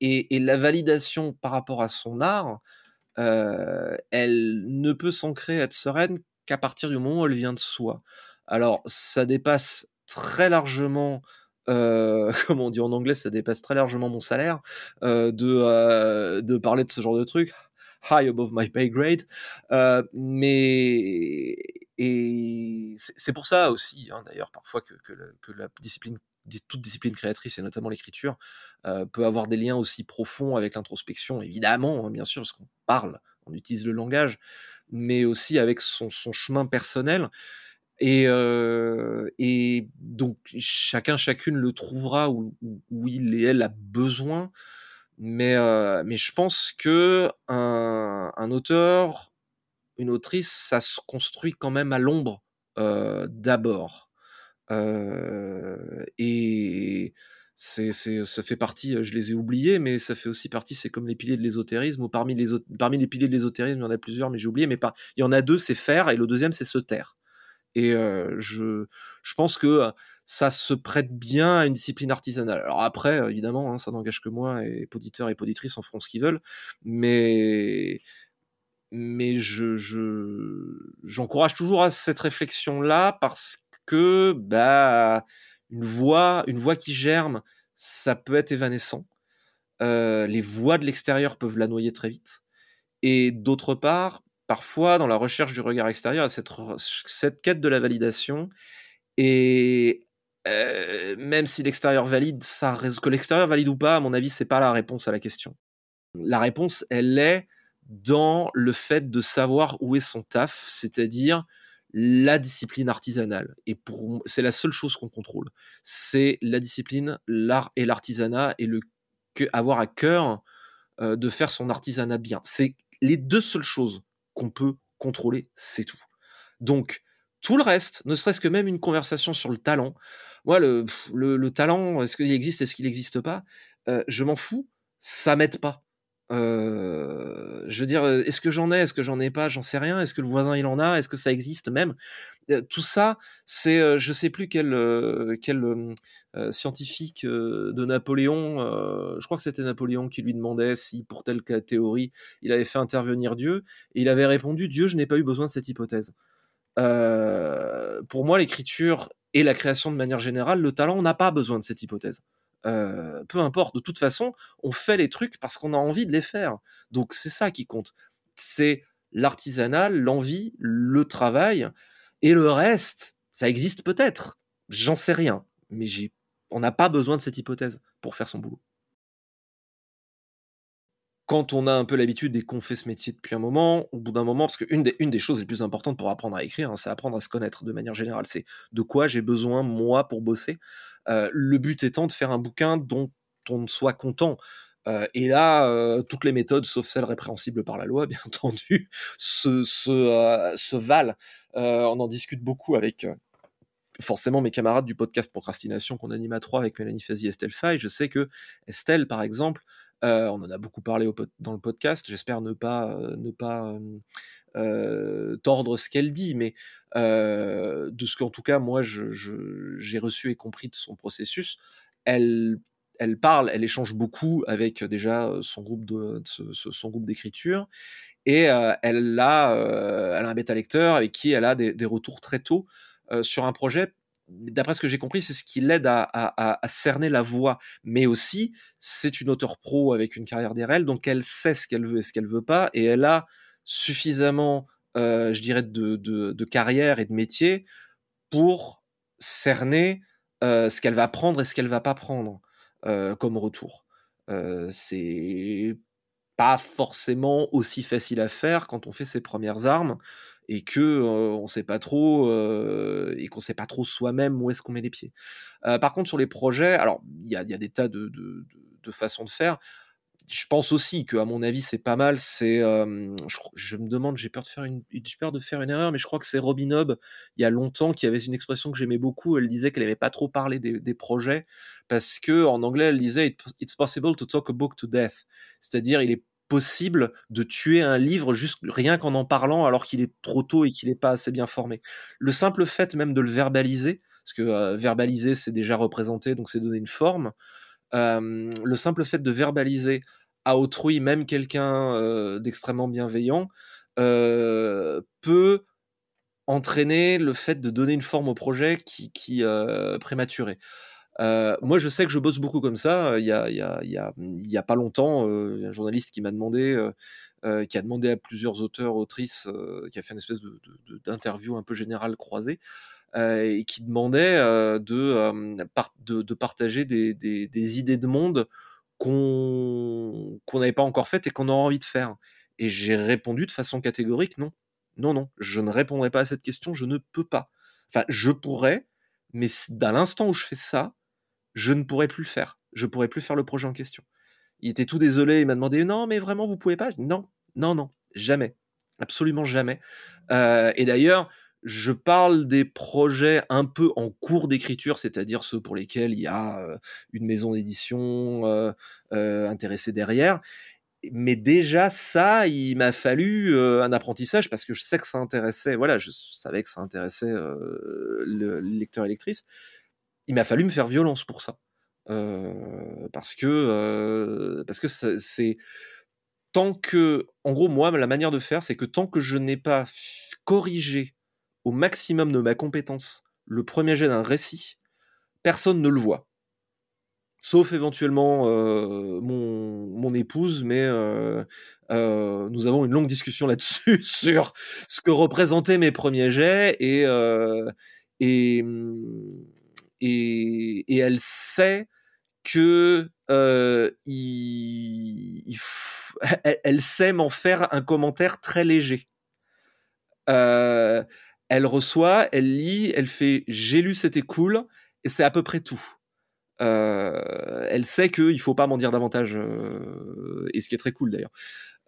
et, et, la validation par rapport à son art euh, elle ne peut s'ancrer, être sereine qu'à partir du moment où elle vient de soi. Alors, ça dépasse très largement euh, comme on dit en anglais, ça dépasse très largement mon salaire euh, de, de parler de ce genre de truc. High above my pay grade. mais et c'est pour ça aussi, hein, d'ailleurs, parfois que, que, la discipline toute discipline créatrice et notamment l'écriture euh, peut avoir des liens aussi profonds avec l'introspection, évidemment, hein, bien sûr, parce qu'on parle, on utilise le langage, mais aussi avec son, chemin personnel. Et, euh, et, donc chacun, chacune le trouvera où, il et elle a besoin. Mais, euh, mais je pense que un, un, auteur, une autrice, ça se construit quand même à l'ombre d'abord. Euh, et c'est, c'est, ça fait partie, je les ai oubliés, mais ça fait aussi partie, c'est comme les piliers de l'ésotérisme, ou parmi les, parmi les piliers de l'ésotérisme, il y en a plusieurs, mais j'ai oublié, mais pas, il y en a deux, c'est faire, et le deuxième, c'est se taire. Et euh, je, je pense que ça se prête bien à une discipline artisanale. Alors après, évidemment, hein, ça n'engage que moi, et poditeurs et poditrices en feront ce qu'ils veulent, mais mais je, je j'encourage toujours à cette réflexion là parce que bah une voix, une voix qui germe, ça peut être évanescent. Euh, les voix de l'extérieur peuvent la noyer très vite. Et d'autre part, parfois, dans la recherche du regard extérieur, cette, cette quête de la validation. Et euh, même si l'extérieur valide, ça, que l'extérieur valide ou pas, à mon avis, c'est pas la réponse à la question. La réponse, elle est dans le fait de savoir où est son taf, c'est-à-dire la discipline artisanale. Et pour c'est la seule chose qu'on contrôle. C'est la discipline, l'art et l'artisanat et le que, avoir à cœur euh, de faire son artisanat bien. C'est les deux seules choses qu'on peut contrôler, c'est tout. Donc tout le reste, ne serait-ce que même une conversation sur le talent. Moi, le, le, talent, est-ce qu'il existe, est-ce qu'il n'existe pas euh, Je m'en fous, ça m'aide pas. Euh, je veux dire, est-ce que j'en ai, est-ce que j'en ai pas, j'en sais rien. Est-ce que le voisin il en a, est-ce que ça existe même? Tout ça, c'est, je sais plus quel, quel scientifique de Napoléon, je crois que c'était Napoléon qui lui demandait si pour telle théorie il avait fait intervenir Dieu, et il avait répondu Dieu, je n'ai pas eu besoin de cette hypothèse. pour moi, l'écriture et la création de manière générale, le talent n'a pas besoin de cette hypothèse. Euh, peu importe, de toute façon, on fait les trucs parce qu'on a envie de les faire. Donc c'est ça qui compte. C'est l'artisanal, l'envie, le travail, et le reste, ça existe peut-être. J'en sais rien, mais on n'a pas besoin de cette hypothèse pour faire son boulot. Quand on a un peu l'habitude et qu'on fait ce métier depuis un moment, au bout d'un moment, parce qu'une des, une des choses les plus importantes pour apprendre à écrire, hein, c'est apprendre à se connaître de manière générale. C'est de quoi j'ai besoin, moi, pour bosser. Euh, le but étant de faire un bouquin dont on soit content. Euh, et là, euh, toutes les méthodes, sauf celles répréhensibles par la loi, bien entendu, se, valent. on en discute beaucoup avec forcément mes camarades du podcast Procrastination qu'on anime à trois avec Mélanie Fazi et Estelle Fay. Je sais que Estelle, par exemple, on en a beaucoup parlé dans le podcast. J'espère ne pas, ne pas tordre ce qu'elle dit, mais de ce qu'en tout cas moi j'ai reçu et compris de son processus, elle, elle parle, elle échange beaucoup avec déjà son groupe de, son groupe d'écriture et elle a elle a un bêta lecteur avec qui elle a des, retours très tôt sur un projet d'après ce que j'ai compris, c'est ce qui l'aide à, cerner la voix. Mais aussi, c'est une auteure pro avec une carrière d'RL, donc elle sait ce qu'elle veut et ce qu'elle veut pas, et elle a suffisamment, euh, je dirais, de, carrière et de métier pour cerner euh, ce qu'elle va prendre et ce qu'elle va pas prendre euh, comme retour. c'est pas forcément aussi facile à faire quand on fait ses premières armes et que on sait pas trop et qu'on sait pas trop soi-même où est-ce qu'on met les pieds. par contre, sur les projets, alors il y a, des tas de, de, façons de faire je pense aussi que, à mon avis, c'est pas mal. C'est, je, me demande, j'ai peur de faire une, j'ai peur de faire une erreur, mais je crois que c'est Robin Hobb il y a longtemps qui avait une expression que j'aimais beaucoup. Elle disait qu'elle aimait pas trop parler des, projets parce que en anglais, elle disait "It's possible to talk a book to death", c'est-à-dire il est possible de tuer un livre juste rien qu'en en parlant alors qu'il est trop tôt et qu'il n'est pas assez bien formé. Le simple fait même de le verbaliser, parce que verbaliser c'est déjà représenté, donc c'est donner une forme. le simple fait de verbaliser à autrui, même quelqu'un euh, d'extrêmement bienveillant, euh, peut entraîner le fait de donner une forme au projet qui, qui euh, moi, je sais que je bosse beaucoup comme ça. A, il y a, il y a, il y a pas longtemps, un journaliste qui m'a demandé, qui a demandé à plusieurs auteurs, autrices, qui a fait une espèce d'interview un peu générale croisée, et qui demandait de, partager des, idées de monde qu'on n'avait pas encore fait et qu'on aurait envie de faire Et j'ai répondu de façon catégorique non. Non, non, je ne répondrai pas à cette question, je ne peux pas. Enfin, je pourrais, mais dans l'instant où je fais ça, je ne pourrais plus le faire. Je pourrais plus faire le projet en question. Il était tout désolé, il m'a demandé non, mais vraiment, vous pouvez pas? Non, non, non, jamais. Absolument jamais. Euh, et d'ailleurs, je parle des projets un peu en cours d'écriture, c'est-à-dire ceux pour lesquels il y a une maison d'édition intéressée derrière. Mais déjà ça, il m'a fallu un apprentissage parce que je sais que ça intéressait. Voilà, je savais que ça intéressait le, lecteur et lectrice. Il m'a fallu me faire violence pour ça, parce que parce que c'est tant que, en gros, moi, la manière de faire, c'est que tant que je n'ai pas corrigé au maximum de ma compétence le premier jet d'un récit, personne ne le voit. Sauf éventuellement euh, mon, épouse, mais euh, euh, nous avons une longue discussion là-dessus sur ce que représentaient mes premiers jets et, et, et, elle sait que il, elle, sait m'en faire un commentaire très léger. Euh, elle reçoit, elle lit, elle fait j'ai lu, c'était cool, et c'est à peu près tout. Euh, elle sait qu'il faut pas m'en dire davantage, euh, et ce qui est très cool d'ailleurs.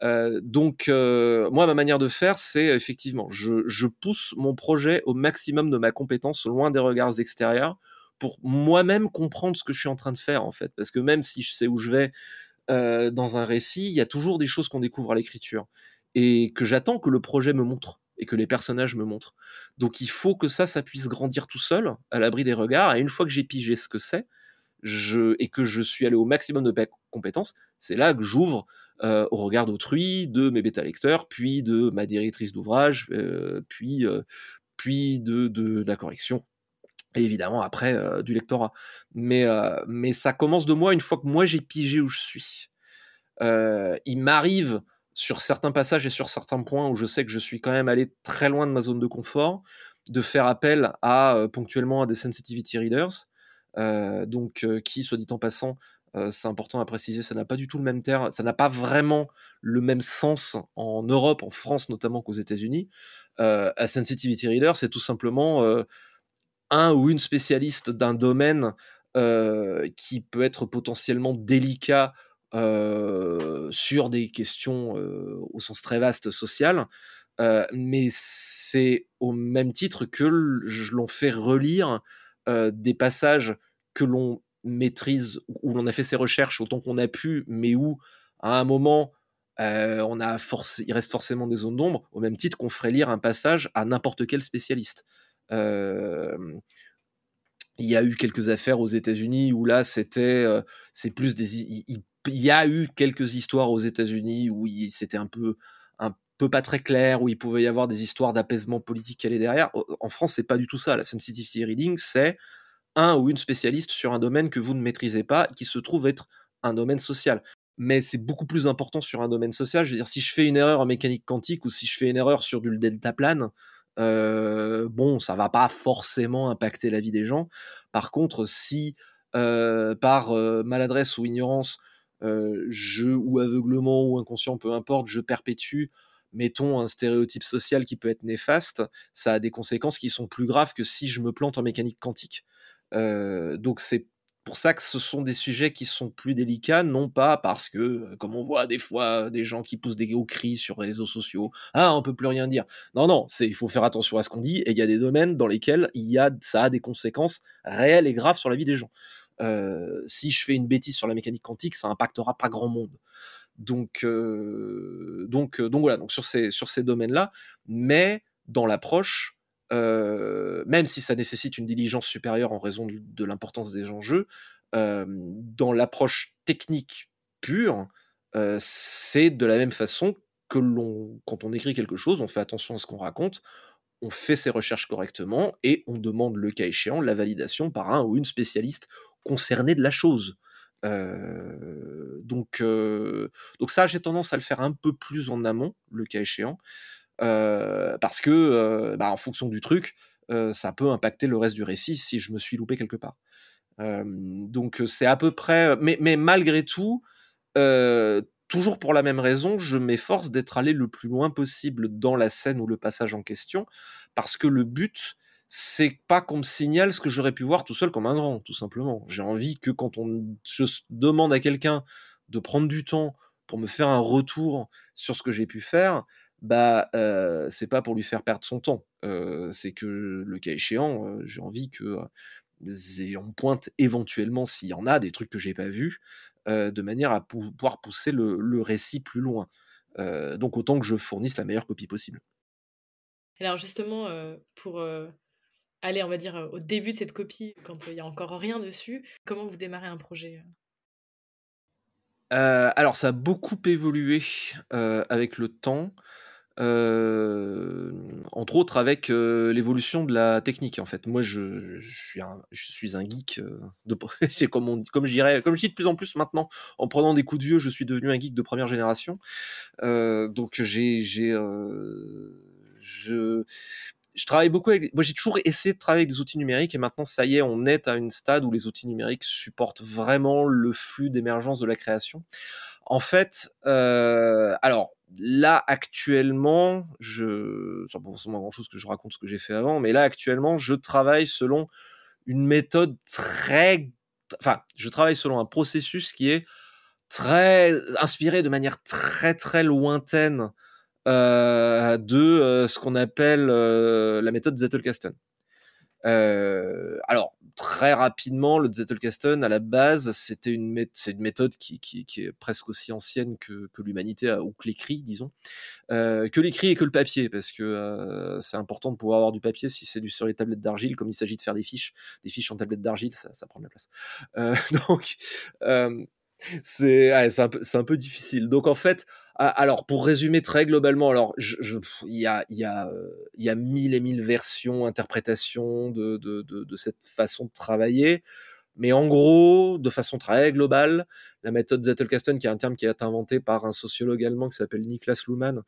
Euh, donc, moi, ma manière de faire, c'est effectivement, je, pousse mon projet au maximum de ma compétence, loin des regards extérieurs, pour moi-même comprendre ce que je suis en train de faire, en fait. Parce que même si je sais où je vais dans un récit, il y a toujours des choses qu'on découvre à l'écriture, et que j'attends que le projet me montre et que les personnages me montrent. Donc il faut que ça, ça puisse grandir tout seul, à l'abri des regards. Et une fois que j'ai pigé ce que c'est, et que je suis allé au maximum de compétences, c'est là que j'ouvre euh, au regard d'autrui, de mes bêta-lecteurs, puis de ma directrice d'ouvrage, euh, puis, euh, puis de, la correction, et évidemment après du lectorat. Mais, mais ça commence de moi une fois que moi j'ai pigé où je suis. il m'arrive sur certains passages et sur certains points où je sais que je suis quand même allé très loin de ma zone de confort, de faire appel à euh, ponctuellement à des sensitivity readers, euh, donc euh, qui, soit dit en passant, c'est important à préciser, ça n'a pas du tout le même terme, ça n'a pas vraiment le même sens en Europe, en France notamment qu'aux États-Unis. un sensitivity reader, c'est tout simplement un ou une spécialiste d'un domaine qui peut être potentiellement délicat euh, sur des questions euh, au sens très vaste social, euh, mais c'est au même titre que l'on fait relire des passages que l'on maîtrise, où l'on a fait ses recherches autant qu'on a pu, mais où à un moment on a il reste forcément des zones d'ombre, au même titre qu'on ferait lire un passage à n'importe quel spécialiste. Il y a eu quelques affaires aux États-Unis où là, c'était, c'est plus des, il y a eu quelques histoires aux États-Unis où c'était un peu un peu pas très clair, où il pouvait y avoir des histoires d'apaisement politique qui allaient derrière. En France, c'est pas du tout ça. La sensitivity reading, c'est un ou une spécialiste sur un domaine que vous ne maîtrisez pas, qui se trouve être un domaine social. Mais c'est beaucoup plus important sur un domaine social. Je veux dire, si je fais une erreur en mécanique quantique ou si je fais une erreur sur du deltaplane, euh, bon, ça va pas forcément impacter la vie des gens. Par contre, si euh, par euh, maladresse ou ignorance, je ou aveuglement ou inconscient, peu importe, je perpétue mettons un stéréotype social qui peut être néfaste, ça a des conséquences qui sont plus graves que si je me plante en mécanique quantique. Donc c'est pour ça que ce sont des sujets qui sont plus délicats, non pas parce que, euh, comme on voit des fois des gens qui poussent des hauts cris sur les réseaux sociaux, ah on peut plus rien dire. Non non, c'est il faut faire attention à ce qu'on dit et il y a des domaines dans lesquels il y a ça a des conséquences réelles et graves sur la vie des gens. Euh, si je fais une bêtise sur la mécanique quantique, ça impactera pas grand monde. Donc, euh, donc, donc voilà, donc sur ces, sur ces domaines-là, mais dans l'approche, euh, même si ça nécessite une diligence supérieure en raison de, l'importance des enjeux, euh, dans l'approche technique pure, euh, c'est de la même façon que l'on, quand on écrit quelque chose, on fait attention à ce qu'on raconte, on fait ses recherches correctement et on demande le cas échéant la validation par un ou une spécialiste concernée de la chose. donc, donc ça, j'ai tendance à le faire un peu plus en amont, le cas échéant. Euh, parce que, euh, bah, en fonction du truc, euh, ça peut impacter le reste du récit si je me suis loupé quelque part. donc c'est à peu près, mais, malgré tout, toujours pour la même raison, je m'efforce d'être allé le plus loin possible dans la scène ou le passage en question, parce que le but, c'est pas qu'on me signale ce que j'aurais pu voir tout seul comme un grand, tout simplement. J'ai envie que quand on je demande à quelqu'un de prendre du temps pour me faire un retour sur ce que j'ai pu faire, bah euh, c'est pas pour lui faire perdre son temps. Euh, c'est que le cas échéant, euh, j'ai envie que on pointe éventuellement s'il y en a des trucs que j'ai pas vus, de manière à pouvoir pousser le, récit plus loin. donc autant que je fournisse la meilleure copie possible. Alors justement, pour aller, on va dire, au début de cette copie, quand il n'y a encore rien dessus, comment vous démarrez un projet alors ça a beaucoup évolué avec le temps. Euh, entre autres avec euh, l'évolution de la technique en fait. Moi je, je, suis, un, je suis un geek euh, de c'est comme on, comme je dirais comme je dis de plus en plus maintenant en prenant des coups de vieux, je suis devenu un geek de première génération. donc j'ai j'ai je je travaille beaucoup. Moi, j'ai toujours essayé de travailler avec des outils numériques et maintenant, ça y est, on est à une stade où les outils numériques supportent vraiment le flux d'émergence de la création. En fait, euh, alors là actuellement, je, c'est pas forcément grand chose que je raconte ce que j'ai fait avant, mais là actuellement, je travaille selon une méthode très, enfin, je travaille selon un processus qui est très inspiré de manière très très lointaine de euh, ce qu'on appelle euh, la méthode Zettelkasten. alors, très rapidement, le Zettelkasten, à la base, c'était une, c'est une méthode qui, qui, qui, est presque aussi ancienne que, que l'humanité, ou que l'écrit, disons, euh, que l'écrit et que le papier, parce que euh, c'est important de pouvoir avoir du papier si c'est sur les tablettes d'argile, comme il s'agit de faire des fiches, des fiches en tablettes d'argile, ça, ça, prend de la place. Euh, donc, c'est ouais, un, un, peu difficile. Donc, en fait, alors, pour résumer très globalement, alors, il y, a, mille et mille versions, interprétations de, de, cette façon de travailler. Mais en gros, de façon très globale, la méthode Zettelkasten, qui est un terme qui a été inventé par un sociologue allemand qui s'appelle Niklas Luhmann,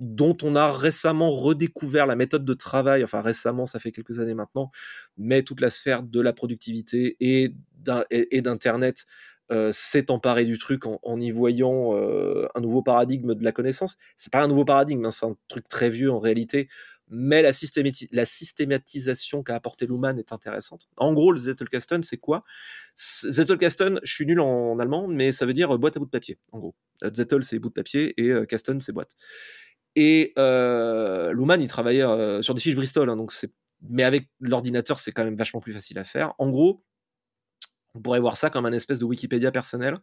dont on a récemment redécouvert la méthode de travail, enfin récemment, ça fait quelques années maintenant, mais toute la sphère de la productivité et d'Internet euh, s'est emparé du truc en, y voyant euh, un nouveau paradigme de la connaissance. C'est pas un nouveau paradigme, hein, c'est un truc très vieux en réalité, mais la, systématisation qu'a apporté Luhmann est intéressante. En gros, le Zettelkasten, c'est quoi? Zettelkasten, je suis nul en, allemand, mais ça veut dire euh, boîte à bout de papier, en gros. Zettel, c'est bout de papier, et Kasten, c'est boîte. Et Luhmann, il travaillait sur des fiches Bristol, hein, donc mais avec l'ordinateur, c'est quand même vachement plus facile à faire. En gros, on pourrait voir ça comme un espèce de Wikipédia personnel,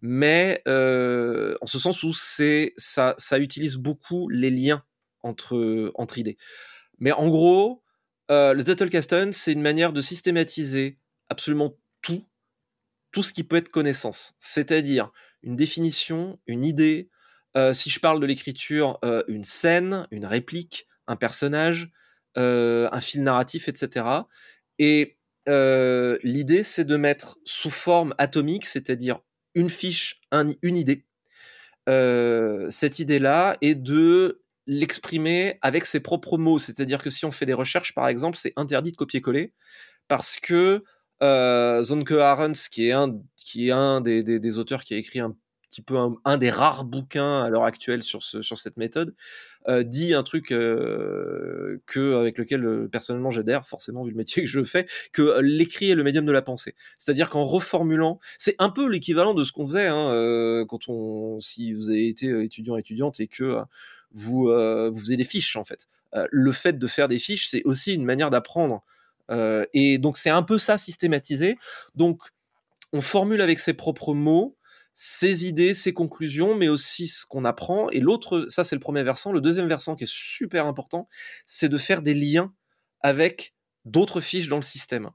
mais euh, en ce sens où c'est ça, utilise beaucoup les liens entre, entre idées. Mais en gros, euh, le Zettelkasten, c'est une manière de systématiser absolument tout, tout ce qui peut être connaissance. C'est-à-dire une définition, une idée, euh, si je parle de l'écriture, une scène, une réplique, un personnage, un fil narratif, etc. Et euh, l'idée, c'est de mettre sous forme atomique, c'est-à-dire une fiche, une idée, euh, cette idée-là, et de l'exprimer avec ses propres mots. C'est-à-dire que si on fait des recherches, par exemple, c'est interdit de copier-coller, parce que euh, Zonke Arens, qui est un, qui est un des, des, auteurs qui a écrit un peu un, des rares bouquins à l'heure actuelle sur cette méthode, euh, dit un truc euh, que avec lequel euh, personnellement j'adhère, forcément vu le métier que je fais, que l'écrit est le médium de la pensée. C'est-à-dire qu'en reformulant, c'est un peu l'équivalent de ce qu'on faisait hein, quand on, si vous avez été étudiant étudiante et que vous vous faisiez des fiches en fait. le fait de faire des fiches, c'est aussi une manière d'apprendre. et donc c'est un peu ça systématisé. Donc on formule avec ses propres mots ses idées, ses conclusions, mais aussi ce qu'on apprend. Et l'autre, ça c'est le premier versant. Le deuxième versant qui est super important, c'est de faire des liens avec d'autres fiches dans le système.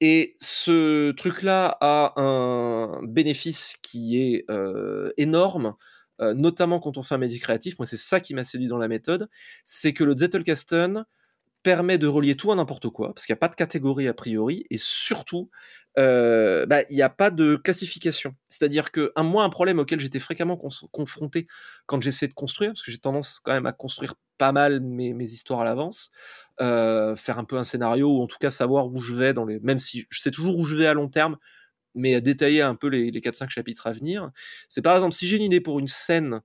Et ce truc-là a un bénéfice qui est euh, énorme, euh, notamment quand on fait un média créatif. Moi, c'est ça qui m'a séduit dans la méthode, c'est que le Zettelkasten permet de relier tout à n'importe quoi, parce qu'il n'y a pas de catégorie a priori, et surtout, euh, bah, il n'y a pas de classification. C'est-à-dire que un, moi, un problème auquel j'étais fréquemment confronté quand j'essaie de construire, parce que j'ai tendance quand même à construire pas mal mes, mes histoires à l'avance, euh, faire un peu un scénario, ou en tout cas savoir où je vais, dans les... même si je sais toujours où je vais à long terme, mais à détailler un peu les, les 4-5 chapitres à venir. C'est par exemple, si j'ai une idée pour une scène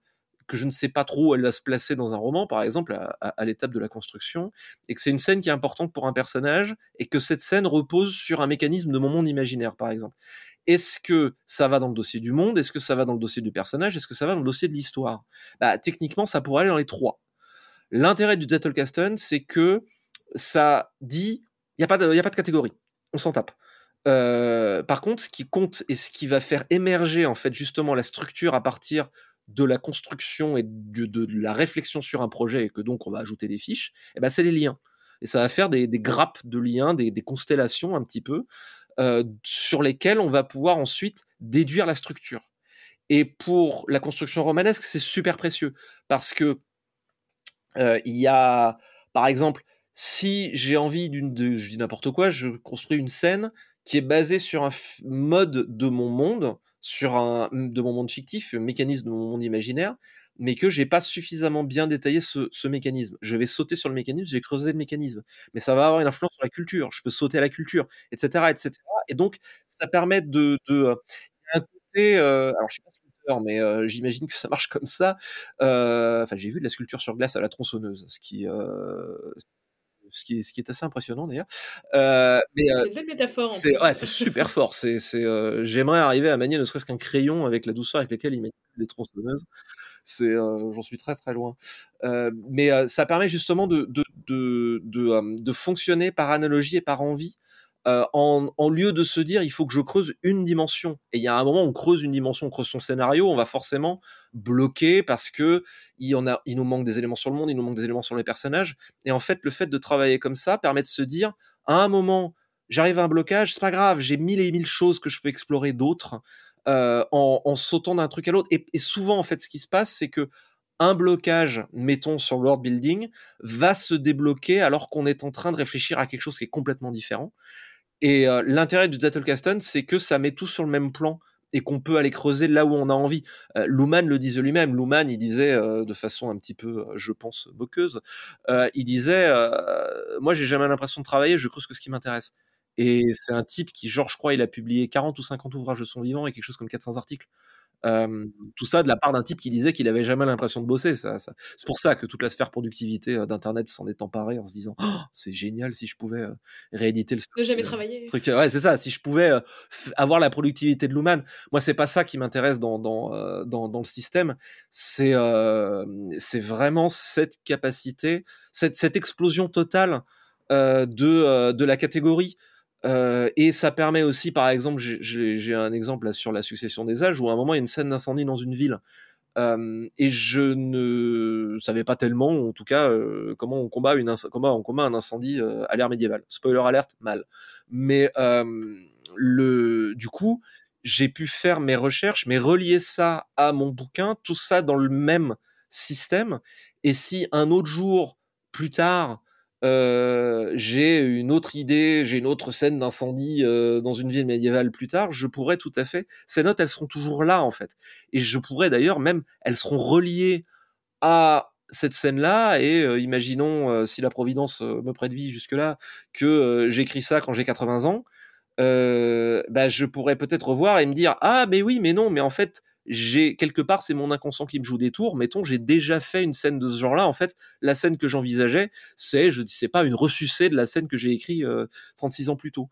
que je ne sais pas trop où elle va se placer dans un roman, par exemple, à, l'étape de la construction, et que c'est une scène qui est importante pour un personnage, et que cette scène repose sur un mécanisme de mon monde imaginaire, par exemple. Est-ce que ça va dans le dossier du monde? Est-ce que ça va dans le dossier du personnage? Est-ce que ça va dans le dossier de l'histoire? Bah, Techniquement, ça pourrait aller dans les trois. L'intérêt du Zettelkasten, c'est que ça dit, il n'y a, pas de, a pas de catégorie, on s'en tape. Euh, par contre, ce qui compte et ce qui va faire émerger en fait justement la structure à partir de la construction et de, la réflexion sur un projet et que donc on va ajouter des fiches, et eh ben c'est les liens. Et ça va faire des, grappes de liens, des, constellations un petit peu, euh, sur lesquelles on va pouvoir ensuite déduire la structure. Et pour la construction romanesque, c'est super précieux parce que euh, il y a, par exemple, si j'ai envie d'une, je dis n'importe quoi, je construis une scène qui est basée sur un mode de mon monde sur un de mon monde fictif, un mécanisme de mon monde imaginaire, mais que j'ai pas suffisamment bien détaillé ce, mécanisme. Je vais sauter sur le mécanisme, je vais creuser le mécanisme, mais ça va avoir une influence sur la culture. Je peux sauter à la culture, etc., etc. Et donc, ça permet de, de euh, un côté, euh, alors je sais pas mais euh, j'imagine que ça marche comme ça. Enfin, j'ai vu de la sculpture sur glace à la tronçonneuse, ce qui ce qui, est, ce qui est assez impressionnant d'ailleurs. Euh, mais euh, c'est une belle métaphore. C'est ouais, super fort. C'est, c'est, euh, j'aimerais arriver à manier ne serait-ce qu'un crayon avec la douceur avec laquelle il met les tronçonneuses. C'est, j'en suis très très loin. mais ça permet justement de, de, de, de, de fonctionner par analogie et par envie euh, en, lieu de se dire il faut que je creuse une dimension. Et il y a un moment où on creuse une dimension, on creuse son scénario, on va forcément bloquer parce que il, nous manque des éléments sur le monde, il nous manque des éléments sur les personnages. Et en fait, le fait de travailler comme ça permet de se dire à un moment, j'arrive à un blocage, c'est pas grave, j'ai mille et mille choses que je peux explorer d'autres euh, en, sautant d'un truc à l'autre. Et, souvent, en fait, ce qui se passe, c'est que un blocage, mettons sur world building, va se débloquer alors qu'on est en train de réfléchir à quelque chose qui est complètement différent. Et euh, l'intérêt du Zettelkasten, c'est que ça met tout sur le même plan et qu'on peut aller creuser là où on a envie. Euh, Luhmann le disait lui-même. Luhmann, il disait euh, de façon un petit peu, je pense, moqueuse, il disait, moi, j'ai jamais l'impression de travailler, je creuse que ce qui m'intéresse. Et c'est un type qui, genre, je crois, il a publié 40 ou 50 ouvrages de son vivant et quelque chose comme 400 articles tout ça de la part d'un type qui disait qu'il avait jamais l'impression de bosser. Ça, ça. C'est pour ça que toute la sphère productivité d'Internet s'en est emparée en se disant oh, c'est génial si je pouvais rééditer le Ne jamais travailler. Truc. Ouais, c'est ça. Si je pouvais avoir la productivité de Luhmann, moi c'est pas ça qui m'intéresse dans dans, dans, dans le système. C'est c'est vraiment cette capacité, cette, cette explosion totale de de la catégorie. Et ça permet aussi, par exemple, j'ai un exemple là sur la succession des âges où à un moment il y a une scène d'incendie dans une ville. Et je ne savais pas tellement, en tout cas, comment on combat un incendie à l'ère médiévale. Spoiler alerte, mal. Mais du coup, j'ai pu faire mes recherches, mais relier ça à mon bouquin, tout ça dans le même système. Et si un autre jour, plus tard, euh, j'ai une autre idée, j'ai une autre scène d'incendie euh, dans une ville médiévale plus tard, je pourrais tout à fait. Ces notes, elles seront toujours là en fait, et je pourrais d'ailleurs même, elles seront reliées à cette scène-là. Et euh, imaginons si la Providence me prête vie jusque-là que j'écris ça quand j'ai 80 ans, bah, je pourrais peut-être revoir et me dire ah mais oui mais non mais en fait j'ai quelque part c'est mon inconscient qui me joue des tours. Mettons, j'ai déjà fait une scène de ce genre-là. En fait, la scène que j'envisageais, c'est, je sais pas, une ressucée de la scène que j'ai écrit 36 ans plus tôt.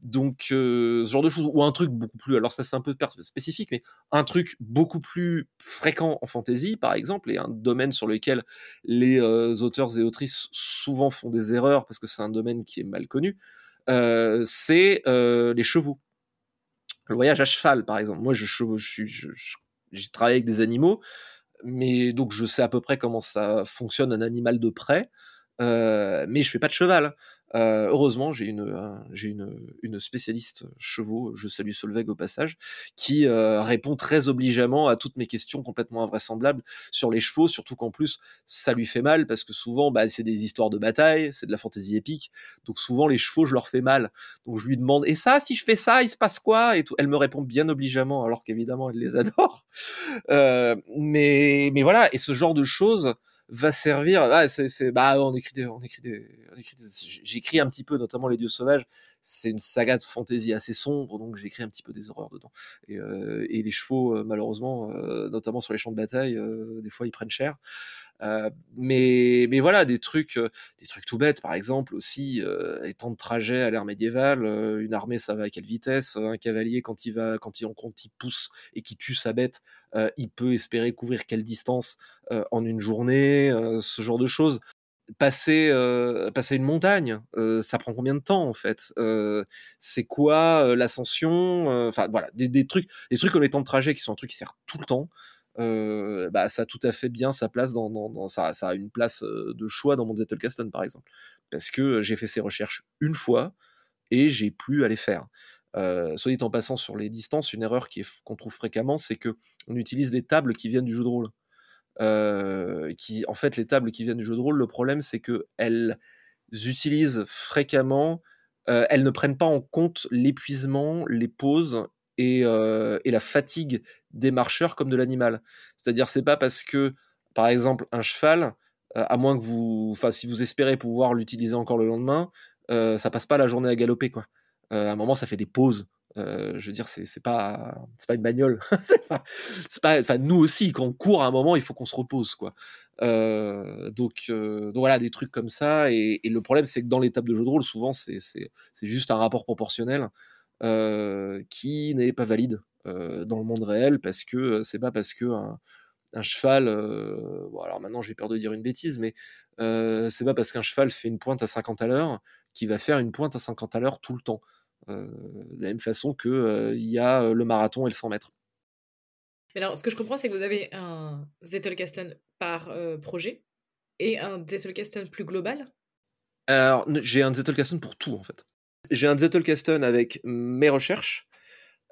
Donc, ce genre de choses, ou un truc beaucoup plus, alors ça c'est un peu spécifique, mais un truc beaucoup plus fréquent en fantasy, par exemple, et un domaine sur lequel les auteurs et autrices souvent font des erreurs parce que c'est un domaine qui est mal connu, c'est les chevaux. Le voyage à cheval, par exemple. Moi, je, j'ai travaillé avec des animaux, mais donc je sais à peu près comment ça fonctionne un animal de près, mais je fais pas de cheval. Euh, heureusement, j'ai une, j'ai une, une, spécialiste chevaux, je salue Solveig au passage, qui euh, répond très obligeamment à toutes mes questions complètement invraisemblables sur les chevaux, surtout qu'en plus, ça lui fait mal parce que souvent, bah, c'est des histoires de bataille, c'est de la fantaisie épique, donc souvent les chevaux, je leur fais mal. Donc je lui demande, et ça, si je fais ça, il se passe quoi? Et tout. Elle me répond bien obligeamment, alors qu'évidemment, elle les adore. Euh, mais, mais voilà, et ce genre de choses va servir. Ah, c'est, bah, on écrit des, on écrit des, j'écris un petit peu, notamment les dieux sauvages. C'est une saga de fantasy assez sombre, donc j'écris un petit peu des horreurs dedans. Et, euh, et les chevaux, euh, malheureusement, euh, notamment sur les champs de bataille, des fois ils prennent cher. Mais, mais voilà, des trucs, des trucs tout bêtes, par exemple aussi, les temps de trajet à l'ère médiévale, une armée ça va à quelle vitesse, un cavalier quand il va, quand il, quand il pousse et qui tue sa bête, il peut espérer couvrir quelle distance en une journée, ce genre de choses passer passer une montagne ça prend combien de temps en fait c'est quoi l'ascension enfin voilà des, trucs des trucs les temps de trajet qui sont un truc qui sert tout le temps bah, ça a tout à fait bien sa place dans, dans, ça, ça, a une place de choix dans mon Zettelkasten par exemple parce que j'ai fait ces recherches une fois et j'ai plus à les faire euh, soit dit en passant sur les distances, une erreur qu'on trouve fréquemment, c'est que on utilise les tables qui viennent du jeu de rôle. Euh, qui, en fait, les tables qui viennent du jeu de rôle, le problème, c'est que elles utilisent fréquemment, euh, elles ne prennent pas en compte l'épuisement, les pauses et, et, la fatigue des marcheurs comme de l'animal. C'est-à-dire, c'est pas parce que, par exemple, un cheval, à moins que vous, enfin, si vous espérez pouvoir l'utiliser encore le lendemain, ça passe pas la journée à galoper, quoi. à un moment, ça fait des pauses. Je veux dire, c'est pas, pas une bagnole. c'est pas, enfin, nous aussi, quand on court à un moment, il faut qu'on se repose, quoi. donc, donc voilà, des trucs comme ça. Et, le problème, c'est que dans l'étape de jeu de rôle, souvent, c'est juste un rapport proportionnel qui n'est pas valide dans le monde réel parce que c'est pas parce que un, cheval, alors maintenant j'ai peur de dire une bêtise, mais c'est pas parce qu'un cheval fait une pointe à 50 à l'heure qu'il va faire une pointe à 50 à l'heure tout le temps. De la même façon qu'il il y a le marathon et le 100 mètres. Mais alors, ce que je comprends, c'est que vous avez un Zettelkasten par projet et un Zettelkasten plus global Alors, j'ai un Zettelkasten pour tout, en fait. J'ai un Zettelkasten avec mes recherches,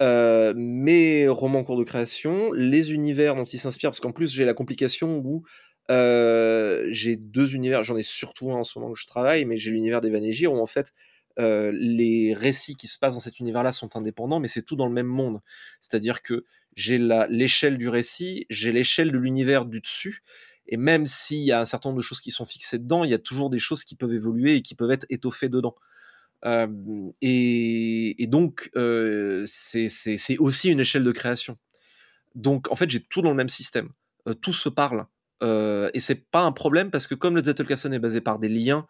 euh, mes romans en cours de création, les univers dont il s'inspire, parce qu'en plus j'ai la complication où euh, j'ai deux univers, j'en ai surtout un en ce moment où je travaille, mais j'ai l'univers d'Evan Egir où en fait euh, les récits qui se passent dans cet univers-là sont indépendants, mais c'est tout dans le même monde. C'est-à-dire que j'ai l'échelle du récit, j'ai l'échelle de l'univers du dessus, et même s'il y a un certain nombre de choses qui sont fixées dedans, il y a toujours des choses qui peuvent évoluer et qui peuvent être étoffées dedans. Euh, et, donc, euh, c'est aussi une échelle de création. Donc, en fait, j'ai tout dans le même système. Tout se parle. et c'est pas un problème parce que comme le Zettelkasten est basé par des liens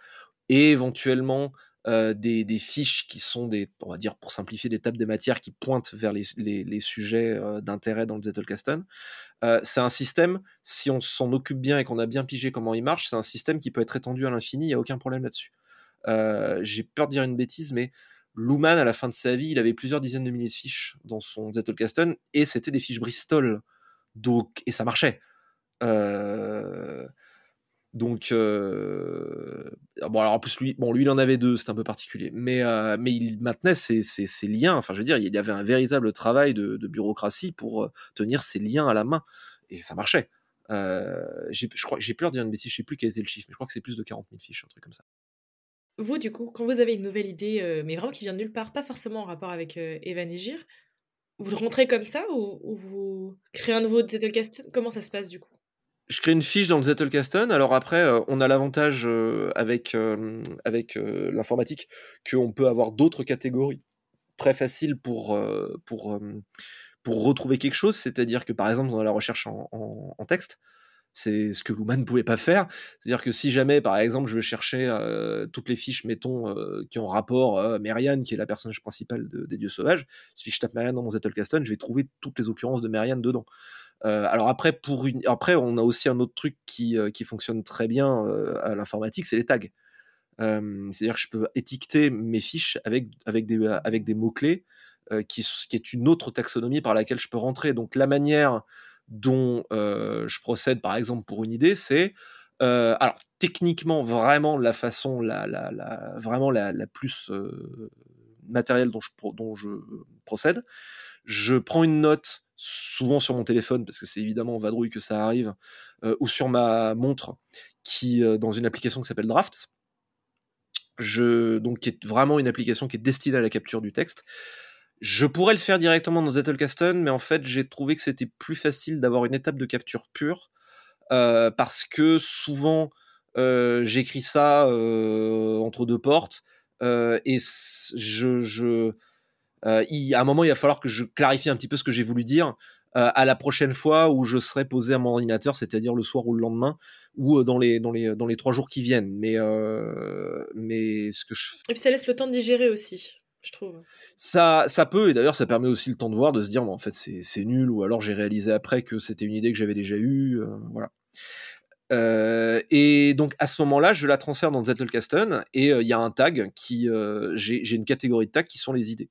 et éventuellement des, des, fiches qui sont des, on va dire pour simplifier, des tables des matières qui pointent vers les, les, sujets d'intérêt dans le Zettelkasten. c'est un système, si on s'en occupe bien et qu'on a bien pigé comment il marche, c'est un système qui peut être étendu à l'infini, il n'y a aucun problème là-dessus. Euh, j'ai peur de dire une bêtise, mais Luhmann, à la fin de sa vie, il avait plusieurs dizaines de milliers de fiches dans son Zettelkasten, et c'était des fiches Bristol. Donc, et ça marchait. Euh, donc, euh, bon, alors en plus, lui, bon, lui, il en avait deux, c'est un peu particulier. Mais, mais il maintenait ses, liens. Enfin, je veux dire, il y avait un véritable travail de, bureaucratie pour tenir ses liens à la main. Et ça marchait. j'ai, peur de dire une bêtise, je sais plus quel était le chiffre, mais je crois que c'est plus de 40 000 fiches, un truc comme ça. Vous, du coup, quand vous avez une nouvelle idée, euh, mais vraiment qui vient de nulle part, pas forcément en rapport avec euh, Evan et Gir, vous le rentrez comme ça ou, vous créez un nouveau Zettelkasten Comment ça se passe du coup? Je crée une fiche dans le Zettelkasten. Alors après, euh, on a l'avantage avec, avec l'informatique qu'on peut avoir d'autres catégories très faciles pour, pour, pour retrouver quelque chose, c'est-à-dire que par exemple dans la recherche en, texte, c'est ce que Luhmann ne pouvait pas faire. C'est-à-dire que si jamais, par exemple, je veux chercher toutes les fiches, mettons, qui ont rapport à Marianne, qui est la personnage principale des Dieux Sauvages, si je tape Marianne dans mon Zettelkasten, je vais trouver toutes les occurrences de Marianne dedans. Alors après, pour une... après, on a aussi un autre truc qui, qui fonctionne très bien à l'informatique, c'est les tags. C'est-à-dire que je peux étiqueter mes fiches avec, avec des, avec des mots-clés qui, qui, est une autre taxonomie par laquelle je peux rentrer. Donc la manière dont je procède, par exemple, pour une idée, c'est alors techniquement vraiment la façon la, la, vraiment la plus matérielle dont je, dont je procède. Je prends une note souvent sur mon téléphone parce que c'est évidemment en vadrouille que ça arrive ou sur ma montre qui dans une application qui s'appelle Drafts je, donc qui est vraiment une application qui est destinée à la capture du texte. Je pourrais le faire directement dans Zettelkasten, mais en fait j'ai trouvé que c'était plus facile d'avoir une étape de capture pure, euh, parce que souvent euh, j'écris ça euh, entre deux portes, et je, je il, à un moment il va falloir que je clarifie un petit peu ce que j'ai voulu dire, euh, à la prochaine fois où je serai posé à mon ordinateur, c'est-à-dire le soir ou le lendemain, ou euh, dans les, dans les, dans les trois jours qui viennent. Mais, euh, mais ce que je... Et puis ça laisse le temps de digérer aussi, je trouve. Ça, ça peut, et d'ailleurs ça permet aussi le temps de voir, de se dire, en fait c'est nul, ou alors j'ai réalisé après que c'était une idée que j'avais déjà eue. voilà. et donc à ce moment-là, je la transfère dans Zettelkasten et il y a un tag qui, j'ai une catégorie de tags qui sont les idées.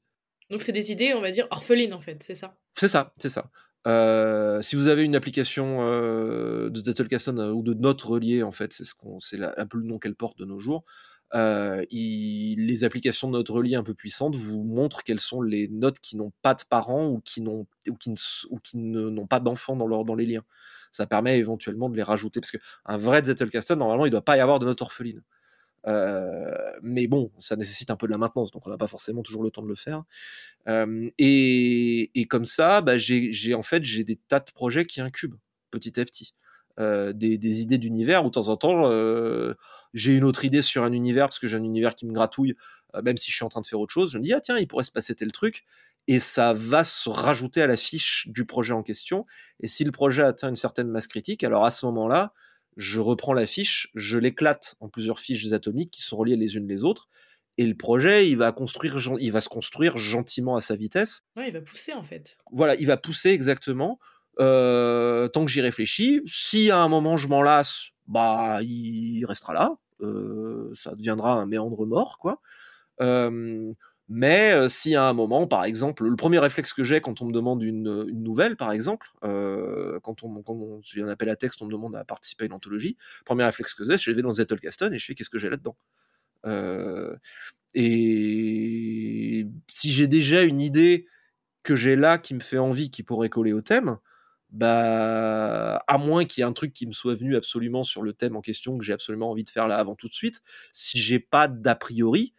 Donc c'est des idées, on va dire orphelines en fait, c'est ça. C'est ça, c'est ça. Euh, si vous avez une application euh, de Zettelkasten euh, ou de notes reliées, en fait, c'est ce qu'on, c'est un peu le nom qu'elle porte de nos jours. les applications de notes reliées un peu puissantes vous montrent quelles sont les notes qui n'ont pas de parents ou qui n'ont ou qui, ou qui n'ont pas d'enfants dans, dans les liens. Ça permet éventuellement de les rajouter parce qu'un vrai Zettelkasten normalement il ne doit pas y avoir de notes orphelines. Euh, mais bon, ça nécessite un peu de la maintenance, donc on n'a pas forcément toujours le temps de le faire. Euh, et, comme ça, bah, j'ai en fait j'ai des tas de projets qui incubent petit à petit. Euh, des, idées d'univers où de temps en temps j'ai une autre idée sur un univers parce que j'ai un univers qui me gratouille, même si je suis en train de faire autre chose. Je me dis ah tiens il pourrait se passer tel truc et ça va se rajouter à la fiche du projet en question. Et si le projet atteint une certaine masse critique, alors à ce moment-là, je reprends la fiche, je l'éclate en plusieurs fiches atomiques qui sont reliées les unes les autres, et le projet, il va construire, il va se construire gentiment à sa vitesse. Ouais, il va pousser en fait. Voilà, il va pousser exactement. Euh, tant que j'y réfléchis, si à un moment je m'en lasse, bah il restera là. Euh, ça deviendra un méandre mort, quoi. Euh, mais euh, si à un moment, par exemple, le premier réflexe que j'ai quand on me demande une, une nouvelle, par exemple, euh, quand on, quand un appel à texte, on me demande à participer à une anthologie, premier réflexe que j'ai, je vais dans Zettelkasten et je fais qu'est-ce que j'ai là-dedans. Euh, et si j'ai déjà une idée que j'ai là qui me fait envie, qui pourrait coller au thème, bah, à moins qu'il y ait un truc qui me soit venu absolument sur le thème en question que j'ai absolument envie de faire là avant tout de suite, si j'ai pas d'a priori,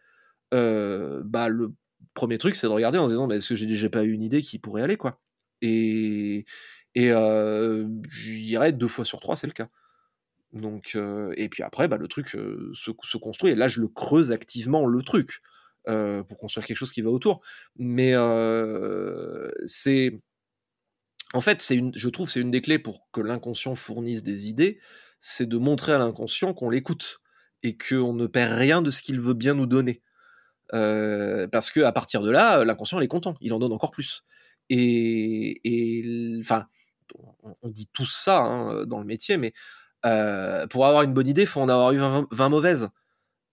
euh, bah, le premier truc, c'est de regarder en se disant, est-ce que j'ai déjà pas eu une idée qui pourrait aller, quoi. Et, et euh, je dirais deux fois sur trois, c'est le cas. Donc, euh, et puis après, bah, le truc se, se, construit. Et là, je le creuse activement, le truc, pour construire quelque chose qui va autour. Mais c'est. En fait, c'est une, je trouve c'est une des clés pour que l'inconscient fournisse des idées, c'est de montrer à l'inconscient qu'on l'écoute et qu'on ne perd rien de ce qu'il veut bien nous donner. Euh, parce que à partir de là, l'inconscient est content, il en donne encore plus. Et, enfin, on, dit tout ça hein, dans le métier, mais euh, pour avoir une bonne idée, il faut en avoir eu 20, mauvaises.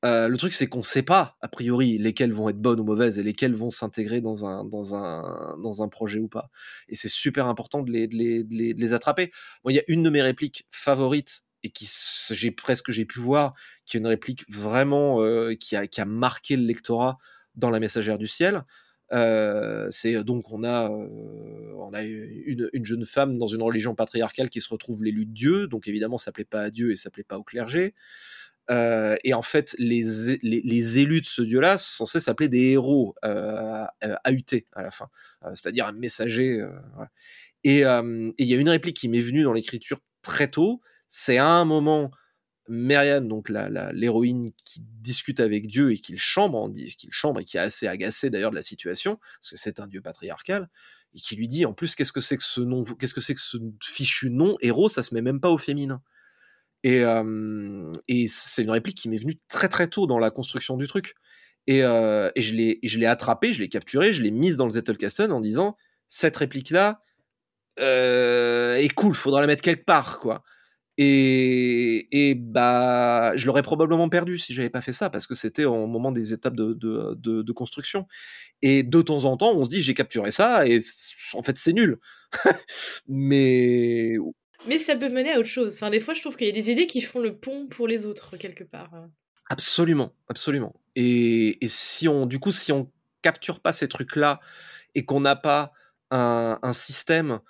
Euh, le truc, c'est qu'on ne sait pas, a priori, lesquelles vont être bonnes ou mauvaises et lesquelles vont s'intégrer dans un, projet ou pas. Et c'est super important de les, attraper. Moi, il y a une de mes répliques favorites et qui j'ai presque j'ai pu voir qui est une réplique vraiment euh, qui, a, qui a marqué le lectorat dans la messagère du ciel. Euh, c'est donc on a euh, on a une, une, jeune femme dans une religion patriarcale qui se retrouve l'élu de Dieu, donc évidemment ça plaît pas à Dieu et ça plaît pas au clergé. et en fait, les, les, les élus de ce dieu-là sont censés s'appeler des héros euh, AUT à la fin, c'est-à-dire un messager. Et il y a une réplique qui m'est venue dans l'écriture très tôt, c'est à un moment Marianne, donc l'héroïne qui discute avec Dieu et qui le chambre, qu'il chambre et qui est assez agacé d'ailleurs de la situation, parce que c'est un dieu patriarcal, et qui lui dit en plus qu'est-ce que c'est que ce nom, qu'est-ce que c'est que ce fichu nom héros, ça se met même pas au féminin. Et, euh, et c'est une réplique qui m'est venue très très tôt dans la construction du truc. Et, euh, et je l'ai je l'ai attrapé, je l'ai capturé, je l'ai mise dans le Zettelkasten en disant cette réplique là euh, est cool, faudra la mettre quelque part quoi. Et, et bah, je l'aurais probablement perdu si j'avais pas fait ça parce que c'était au moment des étapes de, de, de, de, construction. Et de temps en temps, on se dit j'ai capturé ça et en fait c'est nul. Mais mais ça peut mener à autre chose. Enfin, des fois, je trouve qu'il y a des idées qui font le pont pour les autres quelque part. Absolument, absolument. Et, et si on, du coup, si on capture pas ces trucs-là et qu'on n'a pas un, un système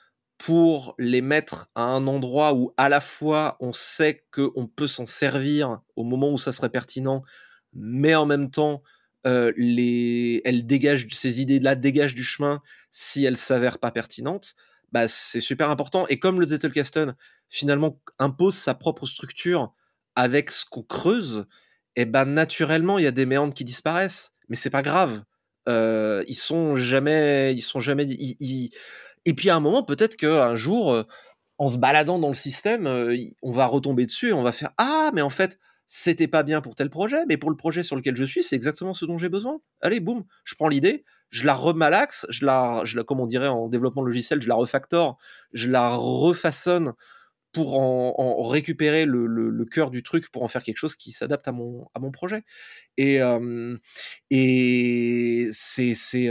pour les mettre à un endroit où à la fois on sait qu'on peut s'en servir au moment où ça serait pertinent, mais en même temps euh, les, ces idées-là dégagent du chemin si elles s'avèrent pas pertinentes. Bah, c'est super important. Et comme le Zettelkasten finalement impose sa propre structure avec ce qu'on creuse, et ben naturellement il y a des méandres qui disparaissent, mais c'est pas grave. Euh, ils sont jamais, ils sont jamais, et puis à un moment, peut-être qu'un jour, euh, en se baladant dans le système, euh, on va retomber dessus et on va faire Ah, mais en fait, c'était pas bien pour tel projet, mais pour le projet sur lequel je suis, c'est exactement ce dont j'ai besoin. Allez, boum, je prends l'idée, je la remalaxe, je la, je la, comme on dirait en développement logiciel, je la refactor, je la refaçonne pour en, récupérer le, cœur du truc pour en faire quelque chose qui s'adapte à mon, à mon projet. Et, euh, et c'est, c'est,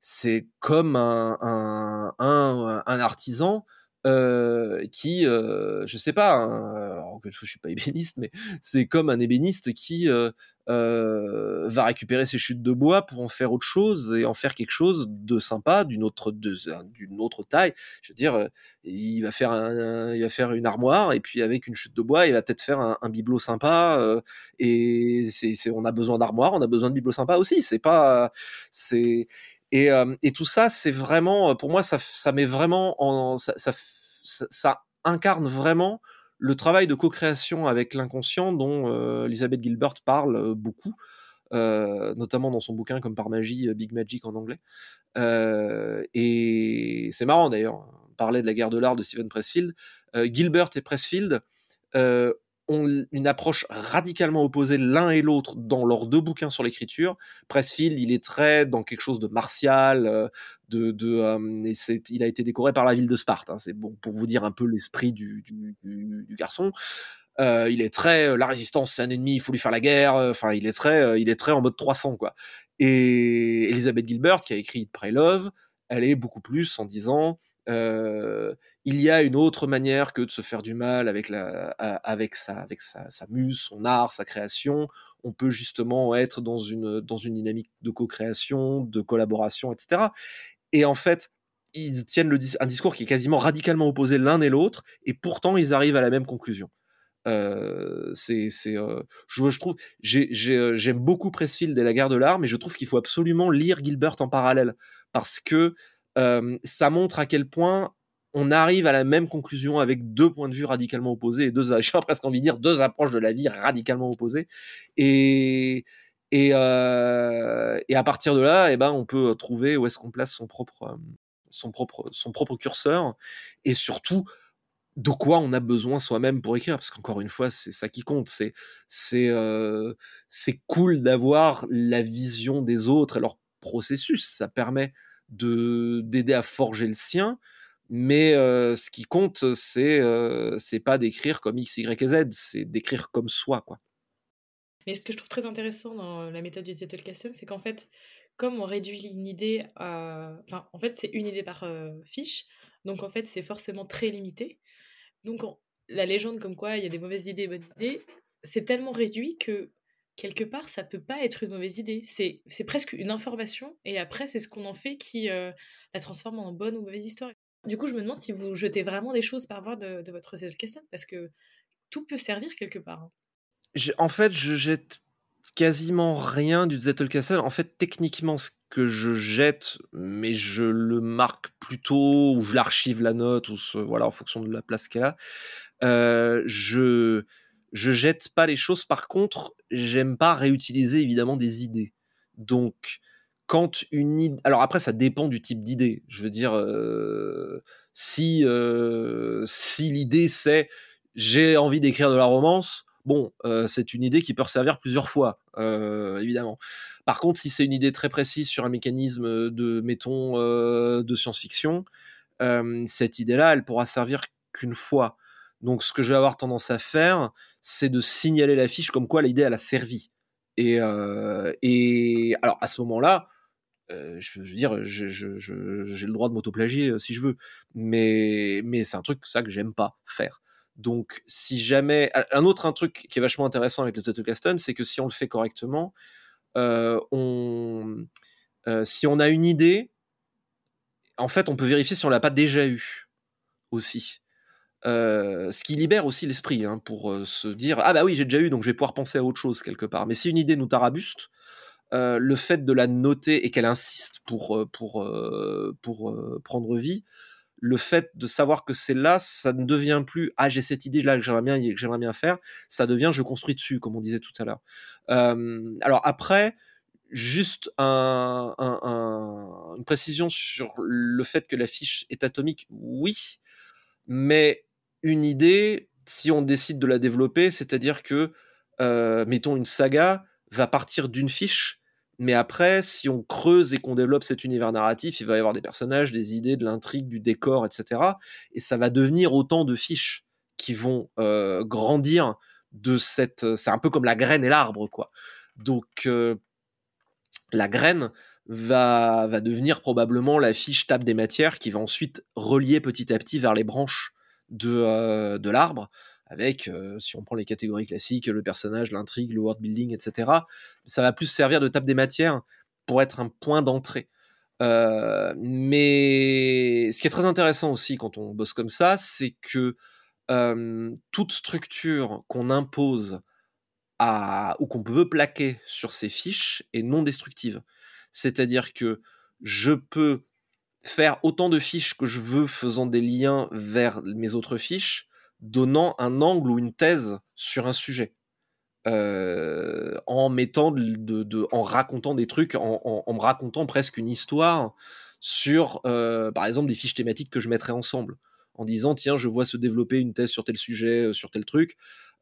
c'est comme un, un, un, un artisan euh, qui, euh, je sais pas, hein, je suis pas ébéniste, mais c'est comme un ébéniste qui euh, euh, va récupérer ses chutes de bois pour en faire autre chose et en faire quelque chose de sympa, d'une autre, d'une autre taille. Je veux dire, euh, il va faire un, il va faire une armoire et puis avec une chute de bois, il va peut-être faire un, un, bibelot sympa. Euh, et c'est, on a besoin d'armoire, on a besoin de bibelot sympa aussi. C'est pas, c'est et, euh, et, tout ça, c'est vraiment, pour moi, ça, met vraiment en, ça, incarne vraiment le travail de co-création avec l'inconscient dont euh, Elizabeth Gilbert parle euh, beaucoup, euh, notamment dans son bouquin comme par magie, Big Magic en anglais. Euh, et c'est marrant d'ailleurs, on parlait de la guerre de l'art de Stephen Pressfield. Gilbert et Pressfield ont une approche radicalement opposée l'un et l'autre dans leurs deux bouquins sur l'écriture. Pressfield, il est très dans quelque chose de martial, euh, de, euh, et il a été décoré par la ville de Sparte. Hein, c'est bon pour vous dire un peu l'esprit du, garçon. Euh, il est très la résistance, c'est un ennemi, il faut lui faire la guerre. Enfin, il est très, il est très en mode 300 quoi. Et Elizabeth Gilbert, qui a écrit Pray Love, elle est beaucoup plus en disant il y a une autre manière que de se faire du mal avec, avec, sa, muse, son art, sa création. On peut justement être dans une, dynamique de co-création, de collaboration, etc. Et en fait, ils tiennent un discours qui est quasiment radicalement opposé l'un et l'autre, et pourtant ils arrivent à la même conclusion. Euh, c'est, euh, je, trouve, j'aime beaucoup Pressfield et la guerre de l'art, mais je trouve qu'il faut absolument lire Gilbert en parallèle parce que euh, ça montre à quel point on arrive à la même conclusion avec deux points de vue radicalement opposés et deux, presque envie de dire deux approches de la vie radicalement opposées. Et, et, euh, et à partir de là, eh ben, on peut trouver où est-ce qu'on place son propre, son propre, son propre curseur et surtout de quoi on a besoin soi-même pour écrire parce qu'encore une fois c'est ça qui compte c'est c'est euh, c'est cool d'avoir la vision des autres et leur processus ça permet de d'aider à forger le sien. Mais ce qui compte, c'est pas d'écrire comme X, Y et Z, c'est d'écrire comme soi, quoi. Mais ce que je trouve très intéressant dans la méthode du Zettelkasten, c'est qu'en fait, comme on réduit une idée à... Enfin, en fait, c'est une idée par fiche, donc en fait, c'est forcément très limité. Donc, on... la légende comme quoi il y a des mauvaises idées bonnes idées, c'est tellement réduit que quelque part, ça peut pas être une mauvaise idée. C'est, presque une information, et après, c'est ce qu'on en fait qui la transforme en bonne ou mauvaise histoire. Du coup, je me demande si vous jetez vraiment des choses par voie de, de votre question, parce que tout peut servir quelque part. Hein. En fait, je jette quasiment rien du Zettelkasten. En fait, techniquement, ce que je jette, mais je le marque plutôt, ou je l'archive la note, ou voilà, en fonction de la place qu'elle a. Euh, je je jette pas les choses. Par contre, j'aime pas réutiliser évidemment des idées. Donc, quand une idée... Alors après, ça dépend du type d'idée. Je veux dire, si, si l'idée c'est j'ai envie d'écrire de la romance, bon, c'est une idée qui peut servir plusieurs fois, évidemment. Par contre, si c'est une idée très précise sur un mécanisme de, mettons, de science-fiction, cette idée-là, elle pourra servir qu'une fois. Donc, ce que je vais avoir tendance à faire, c'est de signaler la fiche comme quoi l'idée, elle a servi. Et, et alors, à ce moment-là, je, veux dire, j'ai le droit de m'autoplagier si je veux, mais, c'est un truc ça que j'aime pas faire. Donc, si jamais un autre un truc qui est vachement intéressant avec les Autocaston, c'est que si on le fait correctement, on, si on a une idée, en fait, on peut vérifier si on l'a pas déjà eu aussi. ce qui libère aussi l'esprit hein, pour se dire ah bah oui j'ai déjà eu donc je vais pouvoir penser à autre chose quelque part. Mais si une idée nous tarabuste, le fait de la noter et qu'elle insiste pour pour pour prendre vie, le fait de savoir que c'est là, ça ne devient plus ah j'ai cette idée là que j'aimerais bien bien faire, ça devient je construis dessus comme on disait tout à l'heure. alors après, juste un, une précision sur le fait que la fiche est atomique, oui, mais une idée, si on décide de la développer, c'est-à-dire que mettons une saga va partir d'une fiche mais après, si on creuse et qu'on développe cet univers narratif, il va y avoir des personnages, des idées, de l'intrigue, du décor, etc. Et ça va devenir autant de fiches qui vont euh, grandir de cette. C'est un peu comme la graine et l'arbre, quoi. Donc, euh, la graine va, va devenir probablement la fiche table des matières qui va ensuite relier petit à petit vers les branches euh, de l'arbre avec, euh, si on prend les catégories classiques, le personnage, l'intrigue, le world building, etc., ça va plus servir de table des matières pour être un point d'entrée. Euh, mais ce qui est très intéressant aussi quand on bosse comme ça, c'est que euh, toute structure qu'on impose à, ou qu'on veut plaquer sur ces fiches est non destructive. C'est-à-dire que je peux faire autant de fiches que je veux faisant des liens vers mes autres fiches, donnant un angle ou une thèse sur un sujet. Euh, en mettant en racontant des trucs, en, me racontant presque une histoire sur, euh, par exemple, des fiches thématiques que je mettrais ensemble, en disant tiens, je vois se développer une thèse sur tel sujet, euh, sur tel truc,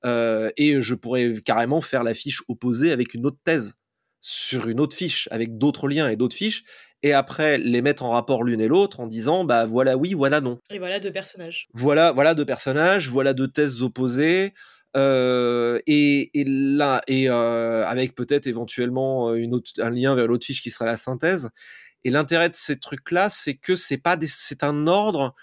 et je pourrais carrément faire la fiche opposée avec une autre thèse sur une autre fiche, avec d'autres liens et d'autres fiches, et après les mettre en rapport l'une et l'autre en disant bah voilà oui, voilà non. Et voilà deux personnages. Voilà, voilà deux personnages, voilà deux thèses opposées. Euh, et, là, et euh, avec peut-être éventuellement une autre, un lien vers l'autre fiche qui sera la synthèse. Et l'intérêt de ces trucs-là, c'est que c'est pas c'est un ordre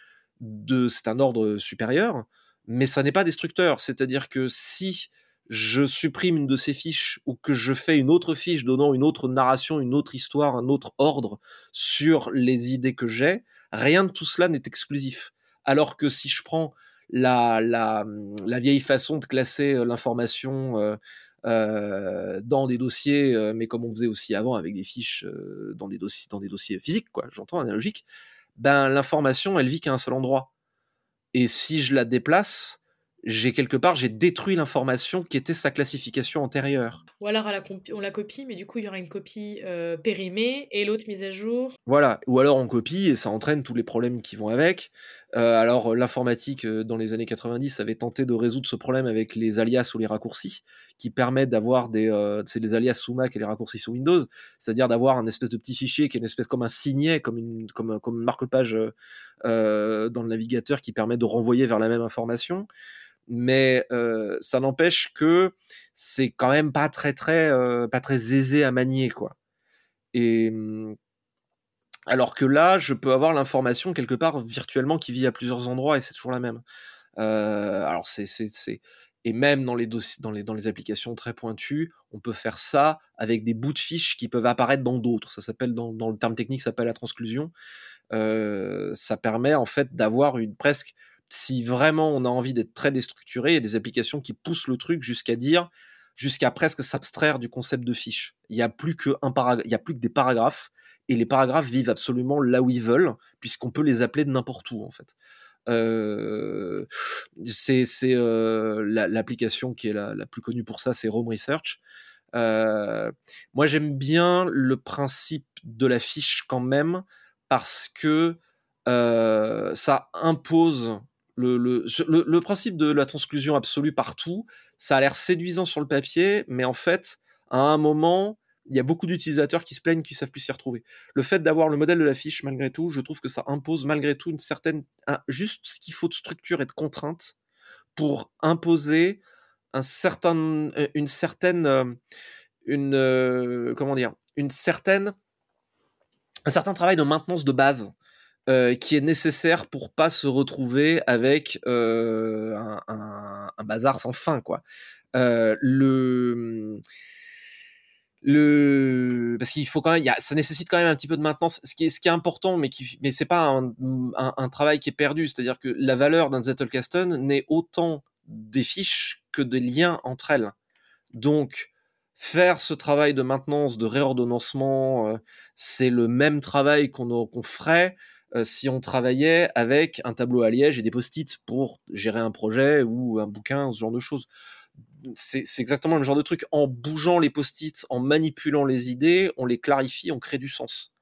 de, c'est un ordre supérieur, mais ça n'est pas destructeur. C'est-à-dire que si je supprime une de ces fiches ou que je fais une autre fiche donnant une autre narration, une autre histoire, un autre ordre sur les idées que j'ai, rien de tout cela n'est exclusif. Alors que si je prends la, la, la vieille façon de classer euh, l'information euh, euh, dans des dossiers, euh, mais comme on faisait aussi avant avec des fiches euh, dans, des dossiers, dans des dossiers physiques, quoi, j'entends analogique, ben l'information, elle vit qu'à un seul endroit. Et si je la déplace, j'ai quelque part j'ai détruit l'information qui était sa classification antérieure. Ou alors on la copie, mais du coup il y aura une copie euh, périmée et l'autre mise à jour. Voilà, ou alors on copie et ça entraîne tous les problèmes qui vont avec. Euh, alors l'informatique euh, dans les années 90 avait tenté de résoudre ce problème avec les alias ou les raccourcis qui permettent d'avoir des c'est les alias sous Mac et les raccourcis sous Windows, c'est-à-dire d'avoir un espèce de petit fichier qui est une espèce comme un signet, comme une comme comme marque-page dans le navigateur qui permet de renvoyer vers la même information mais euh, ça n'empêche que c'est quand même pas très très euh, pas très aisé à manier quoi. Et mmh, alors que là, je peux avoir l'information quelque part virtuellement qui vit à plusieurs endroits et c'est toujours la même. Euh, alors c'est c'est et même dans les dans les dans les applications très pointues, on peut faire ça avec des bouts de fiches qui peuvent apparaître dans d'autres. Ça s'appelle dans, dans le terme technique, ça s'appelle la transclusion. ça permet en fait d'avoir une presque si vraiment on a envie d'être très déstructuré, il y a des applications qui poussent le truc jusqu'à dire, jusqu'à presque s'abstraire du concept de fiche. Il n'y a plus que un il y a plus que des paragraphes et les paragraphes vivent absolument là où ils veulent puisqu'on peut les appeler de n'importe où en fait. Euh, c'est euh, l'application qui est la, plus connue pour ça, c'est Rome Research. moi, j'aime bien le principe de la fiche quand même parce que ça impose le, principe de la transclusion absolue partout. Ça a l'air séduisant sur le papier, mais en fait, à un moment, il y a beaucoup d'utilisateurs qui se plaignent qu'ils savent plus s'y retrouver. Le fait d'avoir le modèle de la fiche, malgré tout, je trouve que ça impose malgré tout une certaine, juste ce qu'il faut de structure et de contrainte pour imposer euh, une certaine, euh, une, euh, comment dire, une certaine, un certain travail de maintenance de base qui est nécessaire pour pas se retrouver avec un, un, bazar sans fin, quoi. le le parce qu'il faut quand même ça nécessite quand même un petit peu de maintenance. Ce qui est important mais qui mais c'est pas un, travail qui est perdu. C'est-à-dire que la valeur d'un Zettelkasten n'est autant des fiches que des liens entre elles. Donc faire ce travail de maintenance de réordonnancement euh, c'est le même travail qu'on ferait euh, si on travaillait avec un tableau à liège et des post-it pour gérer un projet ou un bouquin ce genre de choses c'est exactement le genre de truc. En bougeant les post-it, en manipulant les idées, on les clarifie, on crée du sens.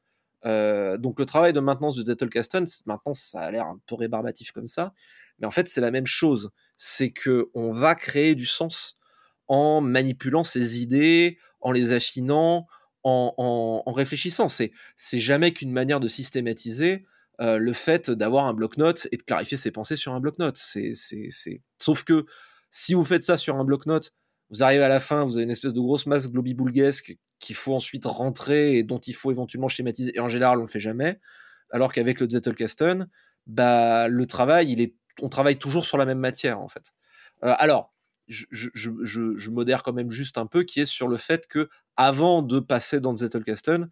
Euh, donc le travail de maintenance de Zettelkasten, maintenant ça a l'air un peu rébarbatif comme ça, mais en fait c'est la même chose. C'est que on va créer du sens en manipulant ces idées, en les affinant, en, réfléchissant. C'est jamais qu'une manière de systématiser. Euh, le fait d'avoir un bloc-notes et de clarifier ses pensées sur un bloc-notes. C'est, c'est, Sauf que si vous faites ça sur un bloc-notes, vous arrivez à la fin, vous avez une espèce de grosse masse globiboulguesque qu'il faut ensuite rentrer et dont il faut éventuellement schématiser. Et en général, on le fait jamais. Alors qu'avec le Zettelkasten, bah, le travail, on travaille toujours sur la même matière, en fait. Euh, alors, je, je, modère quand même juste un peu, qui est sur le fait que avant de passer dans Zettelkasten,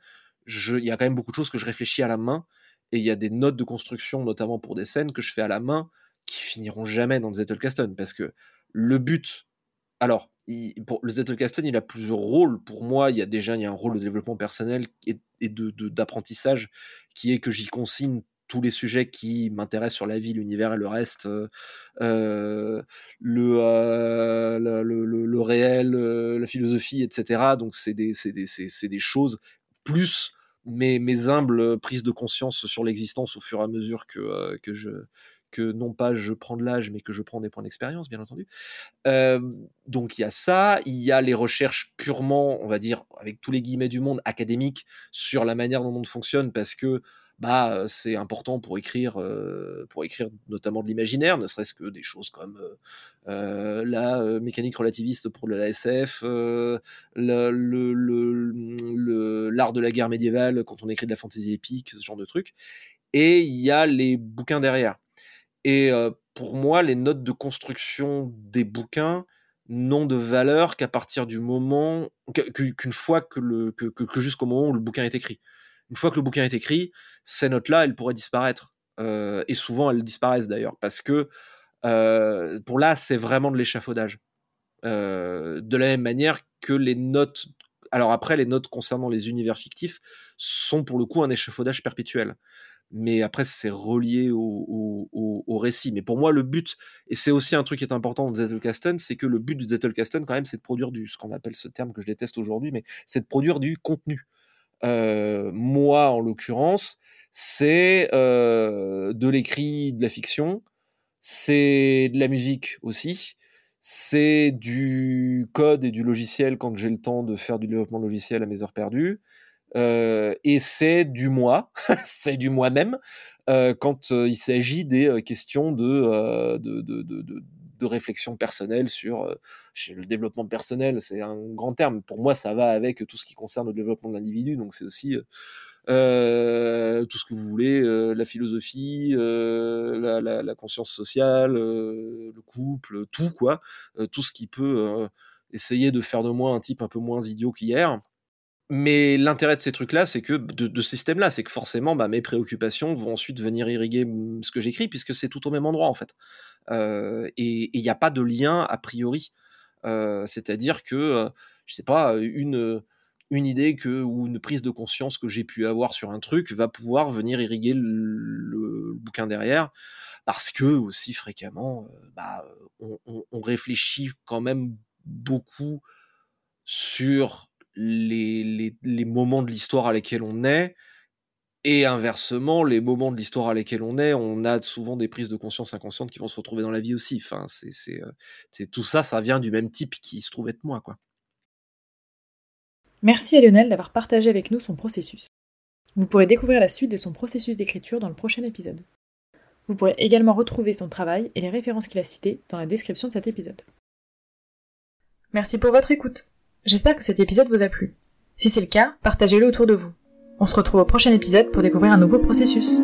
il y a quand même beaucoup de choses que je réfléchis à la main. Et il y a des notes de construction, notamment pour des scènes, que je fais à la main, qui finiront jamais dans Zettelkasten. Parce que le but, alors, pour le Zettelkasten, il a plusieurs rôles. Pour moi, il y a déjà il un rôle de développement personnel et, de, d'apprentissage qui est que j'y consigne tous les sujets qui m'intéressent sur la vie, l'univers et le reste, euh, euh, euh, le, le, le, réel, la philosophie, etc. Donc c'est des, des, des, choses plus mes, mes humbles prises de conscience sur l'existence au fur et à mesure que, que, je, que non pas je prends de l'âge, mais que je prends des points d'expérience, bien entendu. donc il y a ça, il y a les recherches purement, on va dire, avec tous les guillemets du monde, académiques, sur la manière dont le monde fonctionne, parce que bah, c'est important pour écrire, pour écrire notamment de l'imaginaire, ne serait-ce que des choses comme la mécanique relativiste pour le l'ASF, l'art de la guerre médiévale quand on écrit de la fantaisie épique, ce genre de trucs. Et il y a les bouquins derrière. Et pour moi, les notes de construction des bouquins n'ont de valeur qu'à partir du moment qu'une fois que le que, jusqu'au moment où le bouquin est écrit. Une fois que le bouquin est écrit, ces notes-là, elles pourraient disparaître. et souvent, elles disparaissent d'ailleurs parce que pour là, c'est vraiment de l'échafaudage. de la même manière que les notes. Alors après, les notes concernant les univers fictifs sont pour le coup un échafaudage perpétuel mais après c'est relié au, au, récit. Mais pour moi, le but, et c'est aussi un truc qui est important dans Zettelkasten, c'est que le but du Zettelkasten, quand même, c'est de produire du, ce qu'on appelle ce terme que je déteste aujourd'hui, mais c'est de produire du contenu. Euh, moi, en l'occurrence, c'est euh, de l'écrit, de la fiction, c'est de la musique aussi, c'est du code et du logiciel quand j'ai le temps de faire du développement logiciel à mes heures perdues, euh, et c'est du moi, c'est du moi-même quand il s'agit des questions de, de, réflexion personnelle sur, le développement personnel. C'est un grand terme. Pour moi, ça va avec tout ce qui concerne le développement de l'individu. Donc c'est aussi tout ce que vous voulez, la philosophie, la, la, conscience sociale, le couple, tout quoi, tout ce qui peut essayer de faire de moi un type un peu moins idiot qu'hier. Mais l'intérêt de ces trucs-là, c'est que de, ce système-là, c'est que forcément, bah, mes préoccupations vont ensuite venir irriguer ce que j'écris, puisque c'est tout au même endroit en fait. Euh, et il n'y a pas de lien a priori. Euh, c'est-à-dire que, euh, je sais pas, une idée que ou une prise de conscience que j'ai pu avoir sur un truc va pouvoir venir irriguer le, bouquin derrière, parce que aussi fréquemment, bah, on, réfléchit quand même beaucoup sur les, moments de l'histoire à lesquels on est, et inversement, les moments de l'histoire à lesquels on est, on a souvent des prises de conscience inconscientes qui vont se retrouver dans la vie aussi. Enfin, c'est, c'est, c'est tout ça, ça vient du même type qui se trouve être moi, quoi. Merci à Lionel d'avoir partagé avec nous son processus. Vous pourrez découvrir la suite de son processus d'écriture dans le prochain épisode. Vous pourrez également retrouver son travail et les références qu'il a citées dans la description de cet épisode. Merci pour votre écoute. J'espère que cet épisode vous a plu. Si c'est le cas, partagez-le autour de vous. On se retrouve au prochain épisode pour découvrir un nouveau processus.